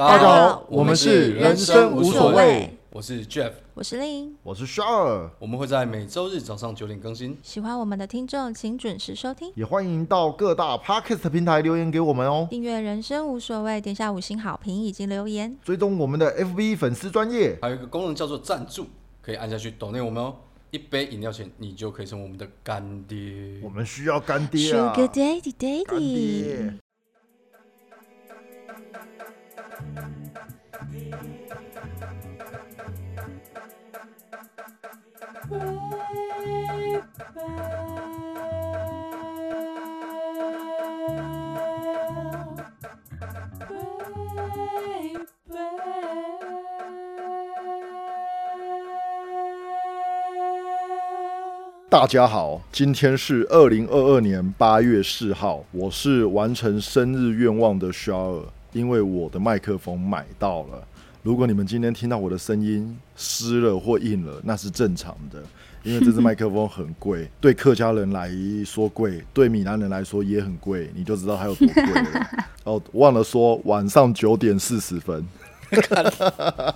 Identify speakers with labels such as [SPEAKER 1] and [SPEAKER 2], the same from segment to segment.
[SPEAKER 1] 大家好，我们是人生无所谓，
[SPEAKER 2] 我是 Jeff，
[SPEAKER 1] 我是令。
[SPEAKER 3] 我是 Shar，
[SPEAKER 2] 我们会在每周日早上九点更新。
[SPEAKER 1] 喜欢我们的听众，请准时收听，
[SPEAKER 3] 也欢迎到各大 Podcast 平台留言给我们哦。
[SPEAKER 1] 订阅人生无所谓，点下五星好评以及留言。
[SPEAKER 3] 追踪我们的 FB 粉丝专业，
[SPEAKER 2] 还有一个功能叫做赞助，可以按下去抖内我们哦。一杯饮料钱，你就可以成为我们的干爹。
[SPEAKER 3] 我们需要干爹啊
[SPEAKER 1] ！Sugar Daddy
[SPEAKER 3] 干
[SPEAKER 1] Daddy，
[SPEAKER 3] 爹，大家好，今天是二零二二年八月四号，我是完成生日愿望的 Shar，因为我的麦克风买到了。如果你们今天听到我的声音湿了或硬了，那是正常的，因为这支麦克风很贵，对客家人来说贵，对闽南人来说也很贵，你就知道它有多贵了。哦，忘了说，晚上九点四十分，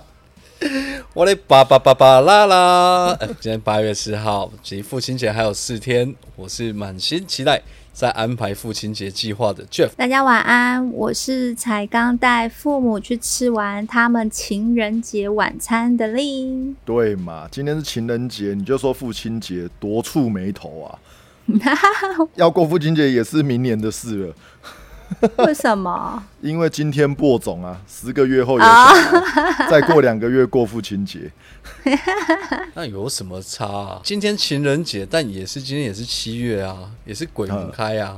[SPEAKER 2] 我的叭叭叭叭啦啦！呃今天八月四号，离父亲节还有四天，我是满心期待在安排父亲节计划的 Jeff。
[SPEAKER 1] 大家晚安，我是才刚带父母去吃完他们情人节晚餐的令。
[SPEAKER 3] 对嘛？今天是情人节，你就说父亲节，多触眉头啊！要过父亲节也是明年的事了，
[SPEAKER 1] 为什么？
[SPEAKER 3] 因为今天播种啊，十个月后有小孩，再过两个月过父亲节。
[SPEAKER 2] 那有什么差、啊？今天情人节，但也是今天也是七月啊，也是鬼门开啊。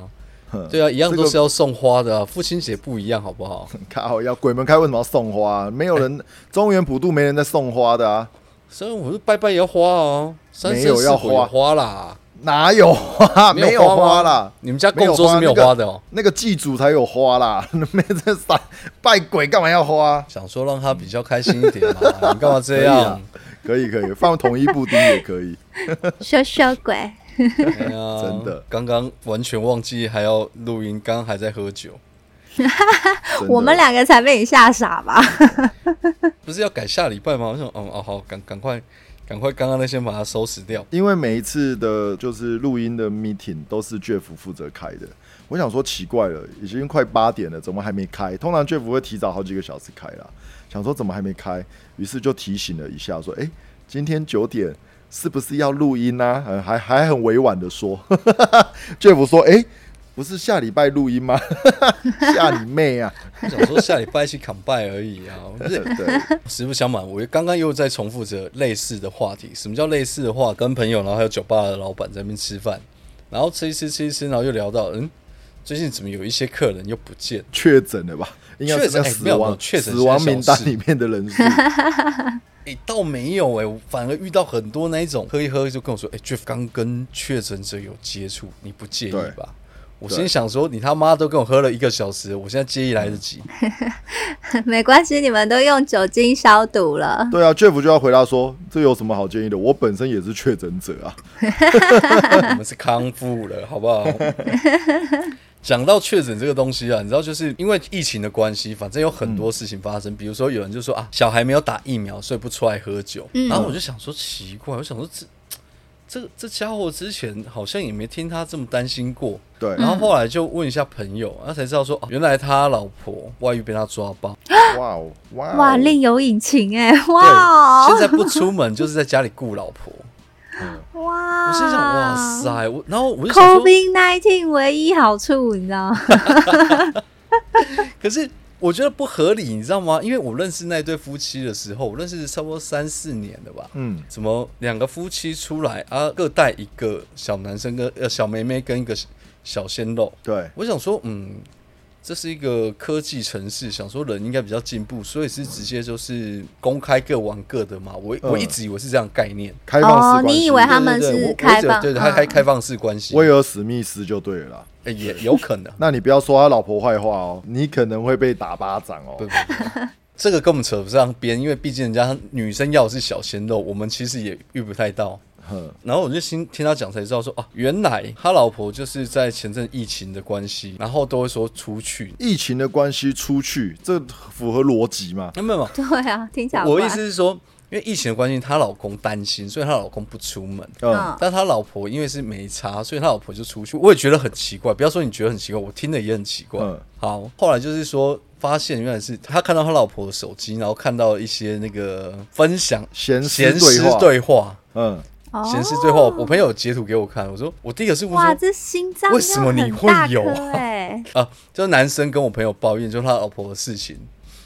[SPEAKER 2] 对啊，一样都是要送花的、啊，父亲节不一样，好不好？
[SPEAKER 3] 靠，要鬼门开为什么要送花？没有人，中原普渡没人在送花的啊，
[SPEAKER 2] 所以我说拜拜也要花哦，三
[SPEAKER 3] 没
[SPEAKER 2] 有
[SPEAKER 3] 有要花
[SPEAKER 2] 花啦，
[SPEAKER 3] 哪有花？没有
[SPEAKER 2] 花
[SPEAKER 3] 啦，
[SPEAKER 2] 你们家供桌是没有花的哦。
[SPEAKER 3] 那个祭祖才有花啦，没在散拜鬼干嘛要花？
[SPEAKER 2] 想说让他比较开心一点嘛，你干嘛这样
[SPEAKER 3] 可以啊？可以，放统一布丁也可以。
[SPEAKER 1] 小小鬼，
[SPEAKER 2] 哎呀
[SPEAKER 3] 真的
[SPEAKER 2] 刚刚完全忘记还要录音，刚刚还在喝酒，
[SPEAKER 1] 我们两个才被你吓傻吧？
[SPEAKER 2] 不是要改下礼拜吗？我想，哦哦好，赶赶快赶快，刚刚那些把它收拾掉。
[SPEAKER 3] 因为每一次的就是录音的 meeting 都是 Jeff 负责开的，我想说奇怪了，已经快八点了，怎么还没开？通常 Jeff 会提早好几个小时开啦，想说怎么还没开，于是就提醒了一下，说：“哎、今天九点是不是要录音呢、啊？”还还很委婉的说，Jeff 说：“哎、不是下礼拜录音吗？吓你妹啊！
[SPEAKER 2] 我想说下礼拜一起扛拜而已啊，不是
[SPEAKER 3] 对，
[SPEAKER 2] 实不相瞒，我刚刚又在重复着类似的话题。什么叫类似的话？跟朋友，然后还有酒吧的老板在那边吃饭，然后吃一吃吃一吃，然后又聊到，嗯，最近怎么有一些客人又不见？
[SPEAKER 3] 确诊了吧？应该死亡、死亡名单里面的人数。
[SPEAKER 2] 哎、倒没有哎、我反而遇到很多那一种喝一喝就跟我说，哎、j e f f 刚跟确诊者有接触，你不介意吧？我心想说，你他妈都跟我喝了一个小时，我现在介意来得及？
[SPEAKER 1] 没关系，你们都用酒精消毒了。
[SPEAKER 3] 对啊，Jeff 就要回答说：“这有什么好建议的？我本身也是确诊者啊。
[SPEAKER 2] 我们是康复了，好不好？讲到确诊这个东西啊，你知道，就是因为疫情的关系，反正有很多事情发生。比如说，有人就说啊，小孩没有打疫苗，所以不出来喝酒。
[SPEAKER 1] 嗯
[SPEAKER 2] 然后我就想说，奇怪，我想说这这这家伙之前好像也没听他这么担心过。”
[SPEAKER 3] 对，
[SPEAKER 2] 然后后来就问一下朋友，然后才知道说，哦原来他老婆外遇被他抓包。
[SPEAKER 3] 哇哦，哇哦
[SPEAKER 1] 哇，另有隐情哎！哇，哦，
[SPEAKER 2] 现在 不出门就是在家里顾老婆。
[SPEAKER 1] 哇，
[SPEAKER 2] 我心想，哇塞，我然后我就想说
[SPEAKER 1] ，，COVID nineteen 唯一好处，你知道吗？
[SPEAKER 2] 可是我觉得不合理，你知道吗？因为我认识那对夫妻的时候，我认识差不多三四年了吧。
[SPEAKER 3] 嗯，
[SPEAKER 2] 怎么两个夫妻出来啊，各带一个小男生跟呃小妹妹跟一个小鲜肉？
[SPEAKER 3] 对，
[SPEAKER 2] 我想说，嗯，这是一个科技城市，想说人应该比较进步，所以是直接就是公开各玩各的嘛。我、我一直以为是这样概念，
[SPEAKER 3] 开放式
[SPEAKER 1] 哦，
[SPEAKER 3] 关系。
[SPEAKER 1] 你以为他们是开放？
[SPEAKER 2] 直对对，开开
[SPEAKER 1] 嗯
[SPEAKER 2] 开放式关系，
[SPEAKER 3] 威尔史密斯就对了啦。
[SPEAKER 2] 欸也有可能。
[SPEAKER 3] 那你不要说他老婆坏话哦，你可能会被打巴掌哦。
[SPEAKER 2] 对。不对，这个跟我们扯不上边，因为毕竟人家女生要的是小鲜肉，我们其实也遇不太到。
[SPEAKER 3] 哼，
[SPEAKER 2] 然后我就听听他讲才知道说，哦、原来他老婆就是在前阵疫情的关系，然后都会说出去。
[SPEAKER 3] 疫情的关系出去，这符合逻辑吗？
[SPEAKER 2] 没有没有，
[SPEAKER 1] 对啊，听起来
[SPEAKER 2] 我意思是说，因为疫情的关系，她老公担心，所以她老公不出门。
[SPEAKER 3] 嗯，
[SPEAKER 1] 嗯
[SPEAKER 2] 但他老婆因为是没差，所以他老婆就出去。我也觉得很奇怪，不要说你觉得很奇怪，我听的也很奇怪。
[SPEAKER 3] 嗯
[SPEAKER 2] 好，后来就是说，发现原来是他看到他老婆的手机，然后看到一些那个分享
[SPEAKER 3] 闲
[SPEAKER 2] 闲
[SPEAKER 3] 诗对话，
[SPEAKER 2] 对话，
[SPEAKER 3] 嗯，
[SPEAKER 1] 哦
[SPEAKER 2] 闲诗对话。我朋友截图给我看，我说我第一个是问
[SPEAKER 1] 哇，
[SPEAKER 2] 说
[SPEAKER 1] 这心脏
[SPEAKER 2] 为什么你会有啊
[SPEAKER 1] 哎，
[SPEAKER 2] 啊，就是男生跟我朋友抱怨，就是他老婆的事情，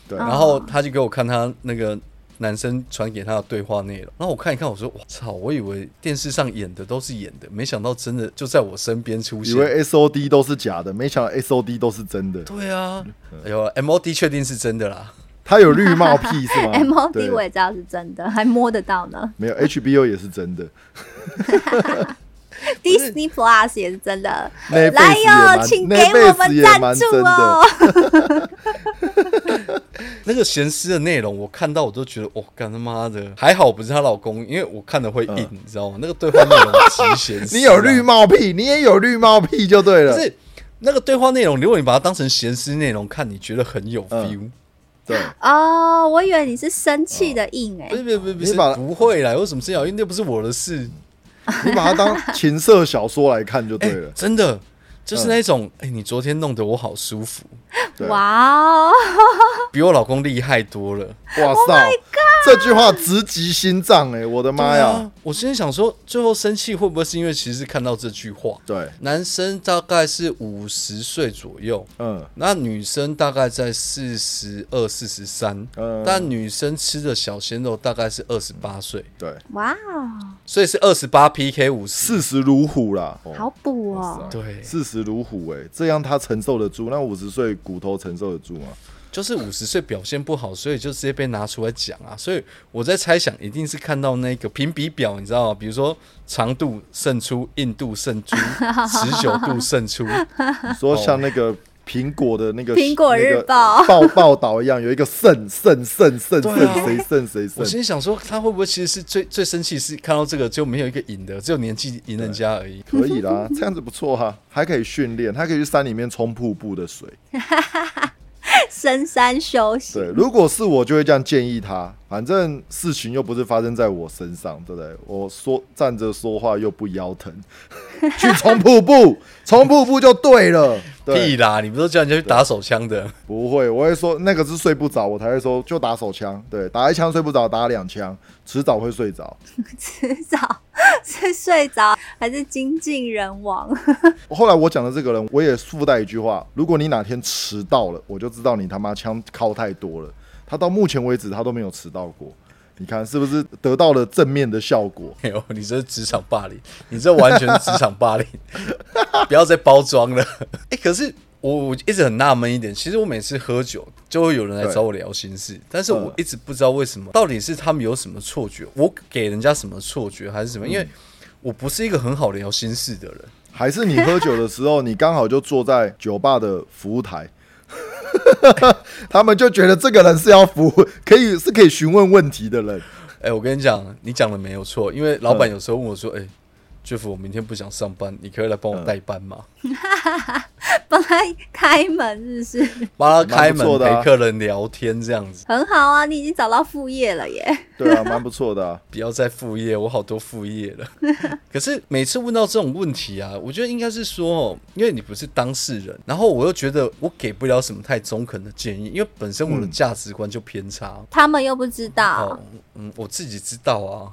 [SPEAKER 3] 对，
[SPEAKER 1] 哦
[SPEAKER 2] 然后他就给我看他那个。男生传给他的对话内容，然后我看一看，我说：“我操！我以为电视上演的都是演的，没想到真的就在我身边出现。”
[SPEAKER 3] 以为 S O D 都是假的，没想到 S O D 都是真的。
[SPEAKER 2] 对啊，哎呦，M O D 确定是真的啦。
[SPEAKER 3] 他有绿帽 屁是吗
[SPEAKER 1] ？MOD 我也知道是真的，还摸得到呢。
[SPEAKER 3] 没有 H B O 也是真的
[SPEAKER 1] Disney Plus 也是真的来哟，请给我们赞助。哦。
[SPEAKER 2] 那个闲诗的内容，我看到我都觉得，哦，干他妈的，还好不是她老公，因为我看的会硬，
[SPEAKER 3] 嗯
[SPEAKER 2] 你知道吗？那个对话内容极闲诗啊
[SPEAKER 3] 你有绿，帽屁，你也有绿帽屁就对了。
[SPEAKER 2] 是那个对话内容，如果你把它当成闲诗内容看，你觉得很有
[SPEAKER 3] 嗯
[SPEAKER 2] feel。
[SPEAKER 3] 对，
[SPEAKER 1] 哦，我以为你是生气的硬哎
[SPEAKER 2] 不，是不是不是不是
[SPEAKER 3] 你把
[SPEAKER 2] 不会啦，为什么是要？因为那不是我的事。
[SPEAKER 3] 你把它当情色小说来看就对
[SPEAKER 2] 哎
[SPEAKER 3] 了。
[SPEAKER 2] 真的就是那种，哎，你昨天弄得我好舒服，
[SPEAKER 3] 对
[SPEAKER 1] 哇哦，
[SPEAKER 2] 比我老公厉害多了。
[SPEAKER 3] 哇塞，这句话直击心脏哎！我的妈呀
[SPEAKER 2] 啊！！我今天想说，最后生气会不会是因为其实是看到这句话？
[SPEAKER 3] 对，
[SPEAKER 2] 男生大概是五十岁左右，
[SPEAKER 3] 嗯
[SPEAKER 2] 那女生大概在四十二、四十三，
[SPEAKER 3] 嗯，
[SPEAKER 2] 但女生吃的小鲜肉大概是二十八岁，
[SPEAKER 3] 对，
[SPEAKER 1] 哇哦，
[SPEAKER 2] 所以是二十八 PK 五
[SPEAKER 3] 四十。如虎啦。哦
[SPEAKER 1] 好补哦。
[SPEAKER 2] 对，
[SPEAKER 3] 视死如虎哎，这样他承受得住？那五十岁骨头承受得住吗？
[SPEAKER 2] 就是五十岁表现不好，所以就直接被拿出来讲啊。所以我在猜想，一定是看到那个评比表，你知道吗？比如说长度胜出，硬度胜出，持久度胜出。
[SPEAKER 3] 你说像那个苹果的那个
[SPEAKER 1] 苹果日报
[SPEAKER 3] 那个报报道一样，有一个胜胜胜胜胜，谁胜谁胜
[SPEAKER 2] 我。心里想说，他会不会其实是最最生气是看到这个就没有一个赢的，只有年纪赢人家而已。
[SPEAKER 3] 可以啦，这样子不错哈，还可以训练，他可以去山里面冲瀑布的水。
[SPEAKER 1] 深山修
[SPEAKER 3] 对，
[SPEAKER 1] 行，
[SPEAKER 3] 如果是我，就会这样建议他。反正事情又不是发生在我身上，对不对？我说站着说话又不腰疼，去冲瀑布，冲瀑布就对了。对
[SPEAKER 2] 屁，啦！你不是叫人家去打手枪的？
[SPEAKER 3] 不会，我会说那个是睡不着，我才会说就打手枪。对，打一枪睡不着，打两枪，迟早会睡着。
[SPEAKER 1] 迟早 是睡着还是精尽人亡？
[SPEAKER 3] 后来我讲的这个人，我也附带一句话：如果你哪天迟到了，我就知道你他妈枪靠太多了。他到目前为止他都没有迟到过，你看是不是得到了正面的效果？
[SPEAKER 2] 没有，你这是职场霸凌，你这完全是职场霸凌，不要再包装了。哎、可是我我一直很纳闷一点，其实我每次喝酒就会有人来找我聊心事，但是我一直不知道为什么，到底是他们有什么错觉，我给人家什么错觉，还是什么？因为我不是一个很好聊心事的人。
[SPEAKER 3] 还是你喝酒的时候，你刚好就坐在酒吧的服务台，他们就觉得这个人是要服务，可以是可以询问问题的人。
[SPEAKER 2] 哎、我跟你讲，你讲的没有错，因为老板有时候问我说：“哎、e f f 我明天不想上班，你可以来帮我代班吗？
[SPEAKER 1] 帮他开门是不是？
[SPEAKER 2] 帮他开门陪客人聊天这样子，
[SPEAKER 1] 很好啊，你已经找到副业了耶。
[SPEAKER 3] 对啊，蛮不错的、啊。
[SPEAKER 2] 不要再副业，我好多副业了。可是每次问到这种问题啊，我觉得应该是说哦，因为你不是当事人，然后我又觉得我给不了什么太中肯的建议，因为本身我的
[SPEAKER 3] 嗯
[SPEAKER 2] 价值观就偏差。
[SPEAKER 1] 他们又不知道
[SPEAKER 2] 哦，，嗯，我自己知道啊，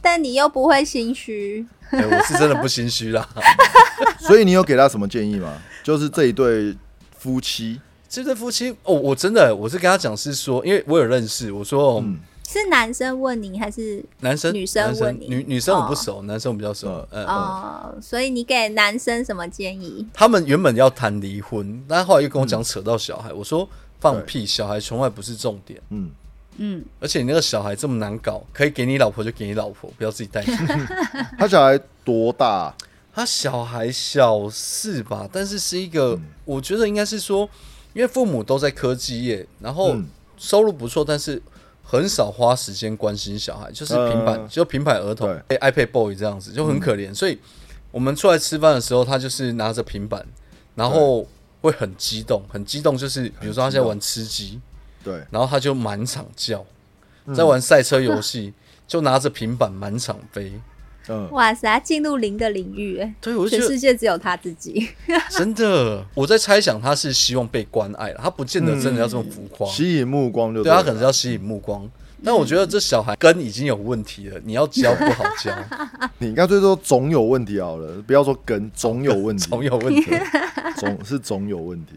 [SPEAKER 1] 但你又不会心虚。
[SPEAKER 2] 哎、我是真的不心虚啦。
[SPEAKER 3] 所以你有给他什么建议吗？就是这一对夫妻，
[SPEAKER 2] 这对夫妻哦，我真的我是跟他讲是说，因为我有认识，我说、
[SPEAKER 1] 是男生问你还是
[SPEAKER 2] 男生
[SPEAKER 1] 女生问你
[SPEAKER 2] 女女生我不
[SPEAKER 1] 哦
[SPEAKER 2] 熟，男生我比较熟。
[SPEAKER 1] 哦？所以你给男生什么建议？
[SPEAKER 2] 他们原本要谈离婚，但后来又跟我讲扯到小孩，我说放屁，小孩从来不是重点。
[SPEAKER 3] 嗯，
[SPEAKER 1] 嗯，
[SPEAKER 2] 而且你那个小孩这么难搞，可以给你老婆就给你老婆，不要自己带。
[SPEAKER 3] 他小孩多大？
[SPEAKER 2] 他小孩小四吧，但是是一个，
[SPEAKER 3] 嗯。
[SPEAKER 2] 我觉得应该是说，因为父母都在科技业，然后
[SPEAKER 3] 嗯。
[SPEAKER 2] 收入不错，但是很少花时间关心小孩，就是平板，
[SPEAKER 3] 嗯
[SPEAKER 2] 就平板儿童 iPad boy 这样子，就很可怜。所以我们出来吃饭的时候，他就是拿着平板，然后会很激动，很激动，就是比如说他现在玩吃鸡，
[SPEAKER 3] 对，
[SPEAKER 2] 然后他就满场叫，
[SPEAKER 3] 嗯
[SPEAKER 2] 在玩赛车游戏，就拿着平板满场飞。
[SPEAKER 3] 嗯，
[SPEAKER 1] 哇塞，他进入零的领域，哎，
[SPEAKER 2] 对，我就
[SPEAKER 1] 全
[SPEAKER 2] 觉得
[SPEAKER 1] 世界只有他自己。
[SPEAKER 2] 真的，我在猜想他是希望被关爱了，他不见得真的要这么浮夸。
[SPEAKER 3] 吸引目光就
[SPEAKER 2] 对他
[SPEAKER 3] 了
[SPEAKER 2] 可能是要吸引目光，但我觉得这小孩根已经有问题了，你要教不好教，
[SPEAKER 3] 你干脆说总有问题好了，不要说根 总有问题，
[SPEAKER 2] 总有问题。
[SPEAKER 3] 总是总有问题。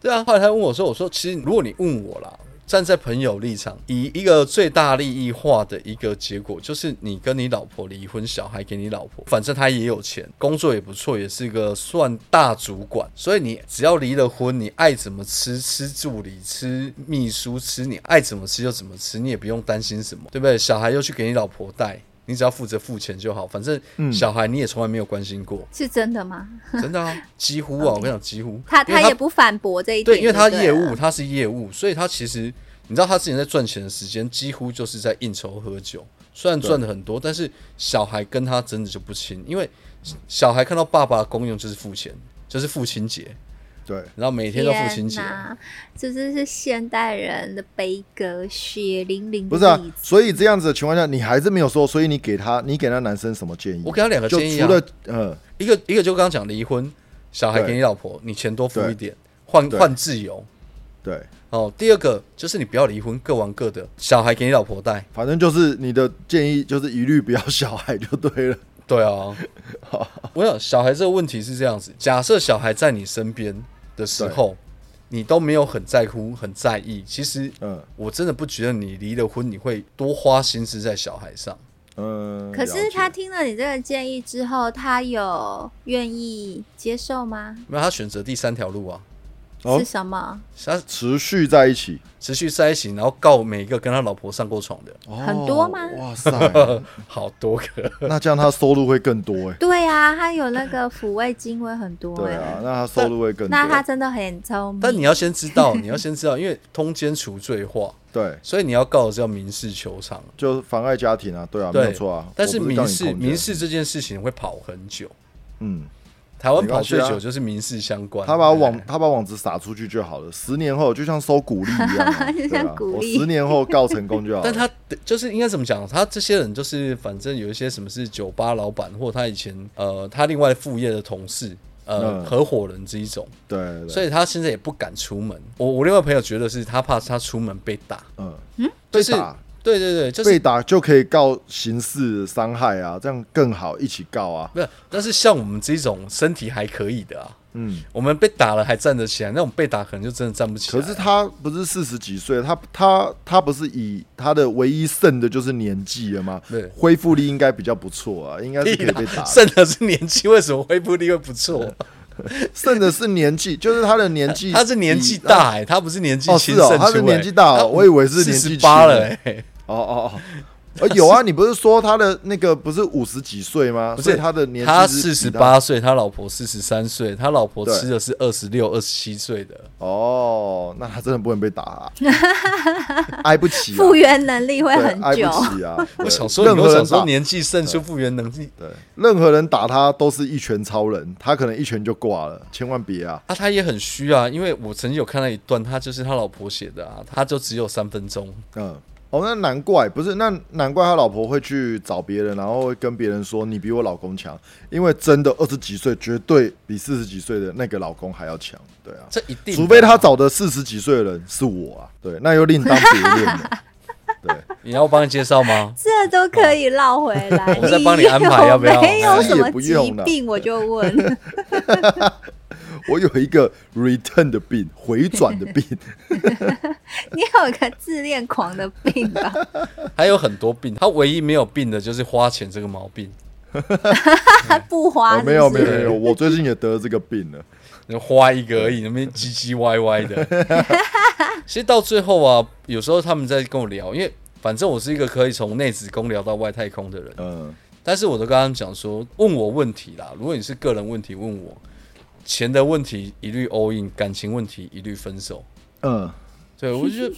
[SPEAKER 2] 对啊，后来他问我说：“我说其实如果你问我啦，站在朋友立场，以一个最大利益化的一个结果，就是你跟你老婆离婚，小孩给你老婆，反正他也有钱，工作也不错，也是一个算大主管，所以你只要离了婚，你爱怎么吃吃助理，吃秘书，吃你爱怎么吃就怎么吃，你也不用担心什么，对不对？小孩又去给你老婆带。”你只要负责付钱就好，反正
[SPEAKER 3] 嗯
[SPEAKER 2] 小孩你也从来没有关心过，
[SPEAKER 1] 是真的吗？
[SPEAKER 2] 真的啊，几乎啊，我跟你讲，几乎。
[SPEAKER 1] 他他也不反驳这一点，
[SPEAKER 2] 对，因为他业务，他是业务，所以他其实你知道他之前在赚钱的时间，几乎就是在应酬喝酒。虽然赚的很多，但是小孩跟他真的就不亲，因为小孩看到爸爸的功用就是付钱，就是父亲节，
[SPEAKER 3] 对，
[SPEAKER 2] 然后每天都父亲节
[SPEAKER 1] 这真是现代人的悲歌，血淋淋
[SPEAKER 3] 不是啊所以这样子的情况下，你还是没有说，所以你给他，你给那男生什么建议？
[SPEAKER 2] 我给他两个建议啊。
[SPEAKER 3] 除，了呃，
[SPEAKER 2] 一个一个就刚刚讲离婚，小孩
[SPEAKER 3] 对
[SPEAKER 2] 给你老婆，你钱多付一点，换
[SPEAKER 3] 对。
[SPEAKER 2] 换自由。
[SPEAKER 3] 对，
[SPEAKER 2] 哦，第二个就是你不要离婚，各玩各的，小孩给你老婆带。
[SPEAKER 3] 反正就是你的建议就是一律不要小孩就对了。
[SPEAKER 2] 对啊，我想小孩这个问题是这样子：假设小孩在你身边的时候，你都没有很在乎、很在意，其实
[SPEAKER 3] 嗯
[SPEAKER 2] 我真的不觉得你离了婚，你会多花心思在小孩上。
[SPEAKER 3] 嗯，
[SPEAKER 1] 可是他听了你这个建议之后，他有愿意接受吗？
[SPEAKER 2] 没有，他选择第三条路啊，
[SPEAKER 3] 哦
[SPEAKER 1] 是什么？
[SPEAKER 2] 他
[SPEAKER 3] 持续在一起
[SPEAKER 2] 持续在一起，然后告每一个跟他老婆上过床的，
[SPEAKER 1] 很多吗
[SPEAKER 3] 哦哇塞，
[SPEAKER 2] 好多个。
[SPEAKER 3] 那这样他收入会更多哎。
[SPEAKER 1] 对啊，他有那个抚慰金会很多哎、
[SPEAKER 3] 对啊，那他收入会更多。
[SPEAKER 1] 那他真的很聪明。
[SPEAKER 2] 但你要先知道，你要先知道，因为通奸除罪化，
[SPEAKER 3] 对，
[SPEAKER 2] 所以你要告的是要民事求偿。
[SPEAKER 3] 就妨碍家庭啊，对啊，没
[SPEAKER 2] 对
[SPEAKER 3] 有错啊。
[SPEAKER 2] 但是
[SPEAKER 3] 我不告
[SPEAKER 2] 民事民，事这件事情会跑很久，
[SPEAKER 3] 嗯，
[SPEAKER 2] 台湾跑最久就是民事相关。
[SPEAKER 3] 他把网
[SPEAKER 2] 哎
[SPEAKER 3] 他把网子撒出去就好了。十年后就像收股利一样 我十年后告成功就好了。
[SPEAKER 2] 但他就是应该怎么讲？他这些人就是反正有一些什么是酒吧老板，或他以前呃他另外副业的同事。呃，
[SPEAKER 3] 嗯
[SPEAKER 2] 合伙人这一种，
[SPEAKER 3] 对对对，
[SPEAKER 2] 所以他现在也不敢出门。我我另外朋友觉得是他怕他出门被打，
[SPEAKER 3] 嗯，
[SPEAKER 2] 就是
[SPEAKER 3] 被打
[SPEAKER 2] 对对对，就是
[SPEAKER 3] 被打就可以告刑事伤害啊，这样更好，一起告啊。
[SPEAKER 2] 不是，但是像我们这种身体还可以的啊，
[SPEAKER 3] 嗯，
[SPEAKER 2] 我们被打了还站得起来，那种被打可能就真的站不起来。
[SPEAKER 3] 可是他不是四十几岁，他他他不是以他的唯一剩的就是年纪了吗？
[SPEAKER 2] 对
[SPEAKER 3] 恢复力应该比较不错啊，应该是可以被打。
[SPEAKER 2] 剩的是年纪，为什么恢复力会不错？
[SPEAKER 3] 剩的是年纪，就是他的年纪，
[SPEAKER 2] 他是年纪大哎、他不是年纪
[SPEAKER 3] 哦是哦他是年纪大哦我以为是年纪
[SPEAKER 2] 八了哎、
[SPEAKER 3] 哦哦哦。呃，有啊，你不是说他的那个不是五十几岁吗？
[SPEAKER 2] 不是
[SPEAKER 3] 所以他的年
[SPEAKER 2] 他四十八岁，他老婆四十三岁，他老婆吃的是二十六、二十七岁的。
[SPEAKER 3] 哦，那他真的不能被打、啊，挨不起、啊，
[SPEAKER 1] 复原能力会很
[SPEAKER 3] 对挨不
[SPEAKER 1] 久。
[SPEAKER 3] 起啊！
[SPEAKER 2] 我
[SPEAKER 3] 对
[SPEAKER 2] 想说，
[SPEAKER 3] 任何人
[SPEAKER 2] 说，年纪胜出复原能力
[SPEAKER 3] 对任何人打他都是一拳超人，他可能一拳就挂了，千万别啊！
[SPEAKER 2] 啊，他也很虚啊，因为我曾经有看到一段，他就是他老婆写的啊，他就只有三分钟。
[SPEAKER 3] 嗯，哦，那难怪不是，那难怪他老婆会去找别人，然后会跟别人说你比我老公强，因为真的二十几岁绝对比四十几岁的那个老公还要强，对啊，
[SPEAKER 2] 这一定，
[SPEAKER 3] 除非他找的四十几岁的人是我啊，对，那又另当别论了，对。
[SPEAKER 2] 你要我帮你介绍吗？
[SPEAKER 1] 这都可以绕回来。
[SPEAKER 2] 我再帮你安排要不要？
[SPEAKER 1] 没有什么
[SPEAKER 3] 是也不用了
[SPEAKER 1] 疾病，我就问。
[SPEAKER 3] 我有一个 return 的病，回转的病，
[SPEAKER 1] 你有一个自恋狂的病吧？
[SPEAKER 2] 还有很多病，他唯一没有病的就是花钱这个毛病。
[SPEAKER 1] 不花
[SPEAKER 3] 哦没有
[SPEAKER 1] 是不是
[SPEAKER 3] 没有没有，我最近也得了这个病了。
[SPEAKER 2] 你花一个而已，那边唧唧歪歪的。其实到最后啊，有时候他们在跟我聊，因为反正我是一个可以从内子宫聊到外太空的人，
[SPEAKER 3] 嗯，
[SPEAKER 2] 但是我都跟他们讲说，问我问题啦，如果你是个人问题问我，钱的问题一律 all in，感情问题一律分手。
[SPEAKER 3] 嗯，
[SPEAKER 2] 对我就觉得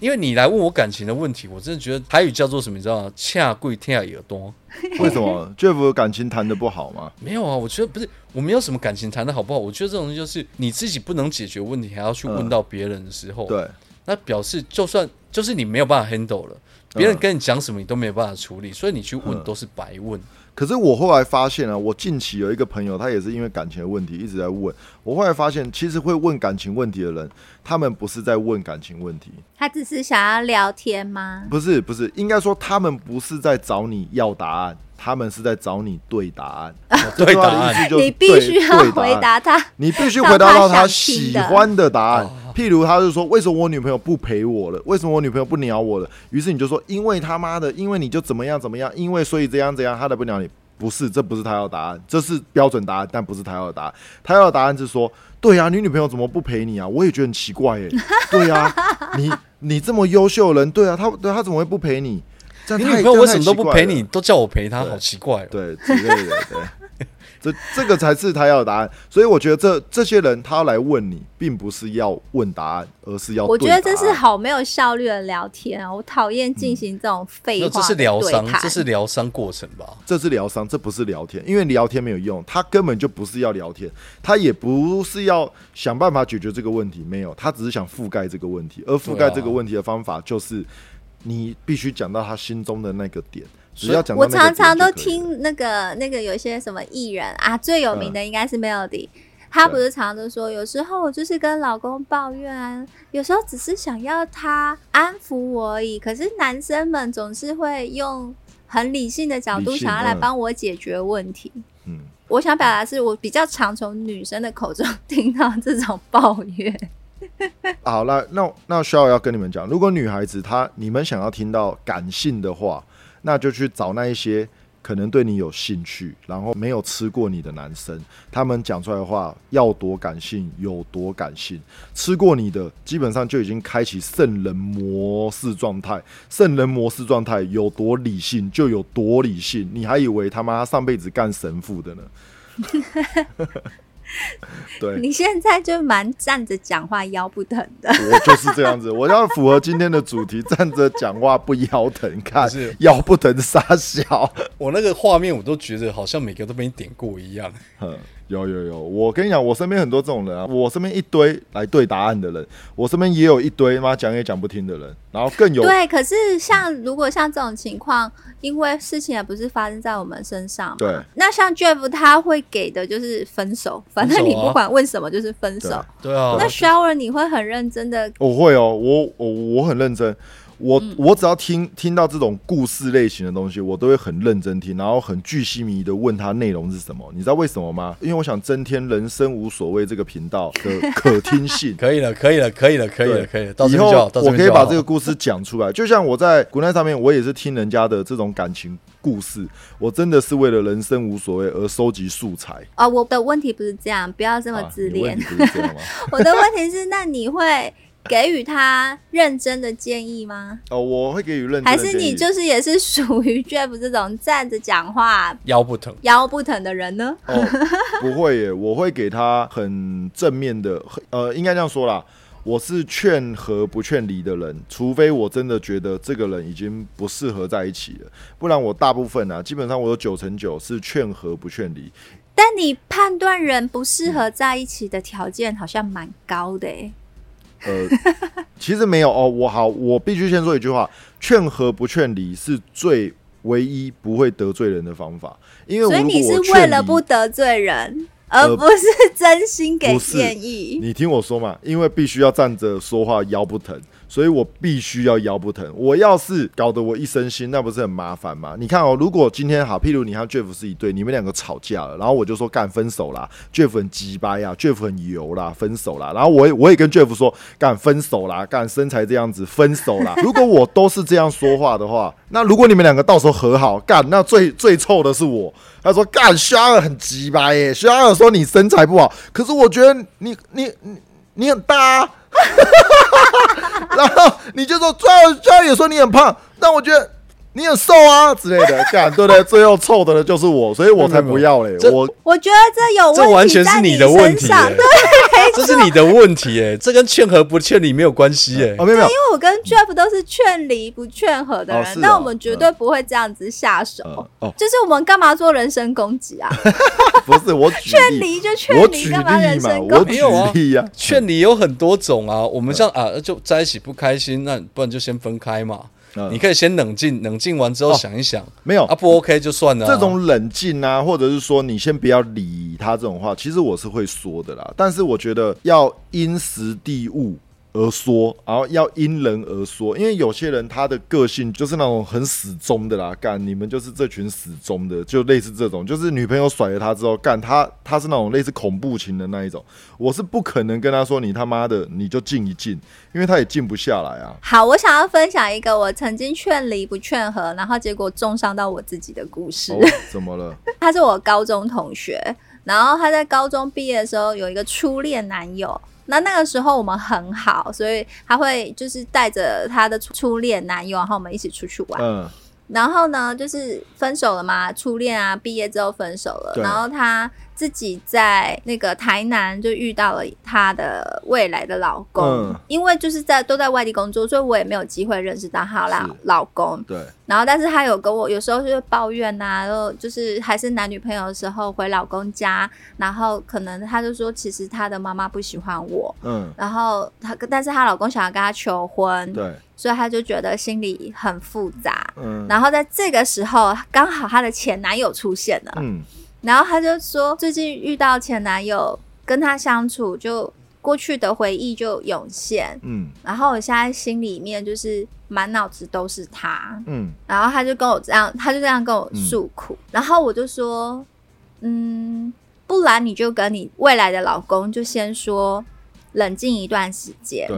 [SPEAKER 2] 因为你来问我感情的问题，我真的觉得台语叫做什么，你知道吗？恰贵天耳朵。
[SPEAKER 3] 为什么 Jeff 感情谈的不好吗？
[SPEAKER 2] 没有啊，我觉得不是，我没有什么感情谈的好不好？我觉得这种东西就是你自己不能解决问题，还要去问到别人的时候，
[SPEAKER 3] 对，
[SPEAKER 2] 那表示就算就是你没有办法 handle 了，别人跟你讲什么你都没有办法处理，所以你去问
[SPEAKER 3] 嗯
[SPEAKER 2] 都是白问。
[SPEAKER 3] 可是我后来发现啊，我近期有一个朋友，他也是因为感情的问题一直在问。我后来发现，其实会问感情问题的人，他们不是在问感情问题，
[SPEAKER 1] 他只是想要聊天吗？
[SPEAKER 3] 不是不是，应该说他们不是在找你要答案，他们是在找你对答案。
[SPEAKER 2] 对答案
[SPEAKER 3] 思就是
[SPEAKER 1] 你必须要回答他。
[SPEAKER 3] 你必须回答到他喜欢的答案
[SPEAKER 2] 哦。
[SPEAKER 3] 譬如，他就说：“为什么我女朋友不陪我了？为什么我女朋友不鸟我了？”于是你就说：“因为他妈的，因为你就怎么样怎么样，因为所以这样怎样，他才不鸟你。”不是，这不是他要的答案，这是标准答案，但不是他要的答案。他要的答案是说：“对啊，你女朋友怎么不陪你啊？我也觉得很奇怪耶。对啊，你你这么优秀的人，对啊，他对他怎么会不陪你？
[SPEAKER 2] 你女朋友为什么都不陪？你，都叫我陪她，好奇怪哦。
[SPEAKER 3] 对之类的，对，这这个才是他要的答案。所以我觉得这这些人他来问你，并不是要问答案，而是要
[SPEAKER 1] 我觉得这是好没有效率的聊天啊！我讨厌进行这种废
[SPEAKER 2] 话这是疗伤，这是疗伤过程吧？
[SPEAKER 3] 这是疗伤，这不是聊天，因为聊天没有用，他根本就不是要聊天，他也不是要想办法解决这个问题，没有，他只是想覆盖这个问题，而覆盖这个问题的方法就是你必须讲到他心中的那个点，
[SPEAKER 1] 我常常都听那个那个有些什么艺人啊，最有名的应该是 Melody，、他不是常常都说，有时候我就是跟老公抱怨啊，有时候只是想要他安抚我而已。可是男生们总是会用很理性的角度想要来
[SPEAKER 3] 嗯
[SPEAKER 1] 帮我解决问题。
[SPEAKER 3] 嗯。
[SPEAKER 1] 我想表达是，我比较常从女生的口中听到这种抱怨。
[SPEAKER 3] 好，了那那需要要跟你们讲，如果女孩子她你们想要听到感性的话，那就去找那一些可能对你有兴趣，然后没有吃过你的男生，他们讲出来的话要多感性有多感性，吃过你的基本上就已经开启圣人模式状态，圣人模式状态有多理性就有多理性，你还以为他妈上辈子干神父的呢？对，
[SPEAKER 1] 你现在就蛮站着讲话腰不疼的。
[SPEAKER 3] 我就是这样子，我要符合今天的主题，站着讲话不腰疼，看
[SPEAKER 2] 是
[SPEAKER 3] 腰不疼傻笑。
[SPEAKER 2] 我那个画面我都觉得好像每个都被你点过一样。
[SPEAKER 3] 哼有有有，我跟你讲，我身边很多这种人啊，我身边一堆来对答案的人，我身边也有一堆妈讲也讲不听的人，然后更有
[SPEAKER 1] 对，可是像如果像这种情况，因为事情也不是发生在我们身上，
[SPEAKER 3] 对。
[SPEAKER 1] 那像 Jeff 他会给的就是分手，反正你不管问什么就是分手。
[SPEAKER 2] 对。啊，
[SPEAKER 1] 那 Shower 你会很认真的，
[SPEAKER 3] 我会哦，我我我很认真，我、
[SPEAKER 1] 嗯
[SPEAKER 3] 我只要听听到这种故事类型的东西，我都会很认真听，然后很巨细迷的问他内容是什么。你知道为什么吗？因为我想增添人生无所谓这个频道的 可听性。
[SPEAKER 2] 可以了，可以了，可以了，可以了，可以了，
[SPEAKER 3] 以后我可以把这个故事讲出来，就像我在国内上面，我也是听人家的这种感情故事，我真的是为了人生无所谓而收集素材。
[SPEAKER 1] 啊，我的问题不是这样，不要这么
[SPEAKER 3] 啊
[SPEAKER 1] 自恋。我的问题是，那你会给予他认真的建议吗？
[SPEAKER 3] 哦，我会给予认真的
[SPEAKER 1] 还是你就是也是属于 Jeff 这种站着讲话
[SPEAKER 2] 腰不疼。
[SPEAKER 1] 腰不疼的人呢？
[SPEAKER 3] 哦，不会耶，我会给他很正面的，呃，应该这样说啦。我是劝和不劝离的人，除非我真的觉得这个人已经不适合在一起了，不然我大部分啊，基本上我有九成九是劝和不劝离。
[SPEAKER 1] 但你判断人不适合在一起的条件好像蛮高的诶。
[SPEAKER 3] 呃，其实没有哦，我好，我必须先说一句话：劝和不劝离是最唯一不会得罪人的方法。因为我
[SPEAKER 1] 所以你是为了不得罪人，而
[SPEAKER 3] 呃
[SPEAKER 1] 不是真心给建议。
[SPEAKER 3] 你听我说嘛，因为必须要站着说话，腰不疼，所以我必须要腰不疼。我要是搞得我一身腥，那不是很麻烦吗？你看哦，如果今天好，譬如你和 Jeff 是一对，你们两个吵架了，然后我就说干分手啦，Jeff 很鸡掰呀，Jeff 很油啦，分手啦。然后我也我也跟 Jeff 说干分手啦，干身材这样子分手啦。如果我都是这样说话的话，那如果你们两个到时候和好，干那最最臭的是我。他说干肖尔很鸡掰耶，肖尔说你身材不好，可是我觉得你你你你很大、啊，然后你就说最后最后也说你很胖，但我觉得你很瘦啊之类的，干对不对？最后臭的就是我，所以我才不要嘞，我
[SPEAKER 1] 我觉得这有问题
[SPEAKER 2] 这完全是
[SPEAKER 1] 你
[SPEAKER 2] 你的问题
[SPEAKER 1] 对，没
[SPEAKER 2] 这是你的问题哎，这跟劝和不劝离没有关系哎。
[SPEAKER 3] 哦，没有没有，
[SPEAKER 1] 因为我跟 Jeff 都是劝离不劝和的人，
[SPEAKER 3] 哦哦
[SPEAKER 1] 但我们绝对不会这样子下手。
[SPEAKER 3] 嗯哦，
[SPEAKER 1] 就是我们干嘛做人身攻击啊？
[SPEAKER 3] 不是我举
[SPEAKER 1] 劝
[SPEAKER 3] 例，
[SPEAKER 1] 离就劝离，
[SPEAKER 3] 我举
[SPEAKER 1] 干嘛人
[SPEAKER 3] 例嘛，
[SPEAKER 1] 身攻击？
[SPEAKER 3] 我举
[SPEAKER 2] 没有啊劝离有很多种啊，我们像啊就在一起不开心，那不然就先分开嘛。
[SPEAKER 3] 嗯
[SPEAKER 2] 你可以先冷静，冷静完之后
[SPEAKER 3] 哦
[SPEAKER 2] 想一想，
[SPEAKER 3] 没有
[SPEAKER 2] 啊不 OK 就算了啊。
[SPEAKER 3] 这种冷静啊，或者是说你先不要理他这种话，其实我是会说的啦。但是我觉得要因时地物而说，然后要因人而说，因为有些人他的个性就是那种很死忠的啦，干你们就是这群死忠的，就类似这种，就是女朋友甩了他之后，干他他是那种类似恐怖情的那一种，我是不可能跟他说你他妈的你就静一静，因为他也静不下来啊。
[SPEAKER 1] 好，我想要分享一个我曾经劝离不劝和，然后结果重伤到我自己的故事。
[SPEAKER 3] 哦，怎么了？
[SPEAKER 1] 他是我高中同学，然后他在高中毕业的时候有一个初恋男友。那那个时候我们很好，所以他会就是带着他的初初恋男友，然后我们一起出去玩。
[SPEAKER 3] 嗯，
[SPEAKER 1] 然后呢，就是分手了嘛，初恋啊，毕业之后分手了。然后他自己在那个台南就遇到了她的未来的老公，
[SPEAKER 3] 嗯。
[SPEAKER 1] 因为就是在都在外地工作，所以我也没有机会认识到她老
[SPEAKER 3] 是。
[SPEAKER 1] 老公。
[SPEAKER 3] 对，
[SPEAKER 1] 然后，但是她有跟我有时候就会抱怨呐、然后就是还是男女朋友的时候回老公家，然后可能她就说，其实她的妈妈不喜欢我，
[SPEAKER 3] 嗯，
[SPEAKER 1] 然后她但是她老公想要跟她求婚，
[SPEAKER 3] 对，
[SPEAKER 1] 所以她就觉得心里很复杂。
[SPEAKER 3] 嗯，
[SPEAKER 1] 然后在这个时候，刚好她的前男友出现了，
[SPEAKER 3] 嗯，
[SPEAKER 1] 然后她就说，最近遇到前男友，跟他相处，就过去的回忆就涌现。
[SPEAKER 3] 嗯，
[SPEAKER 1] 然后我现在心里面就是满脑子都是他，
[SPEAKER 3] 嗯，
[SPEAKER 1] 然后他就跟我这样，他就这样跟我诉苦，然后我就说，嗯，不然你就跟你未来的老公就先说冷静一段时间，
[SPEAKER 3] 对。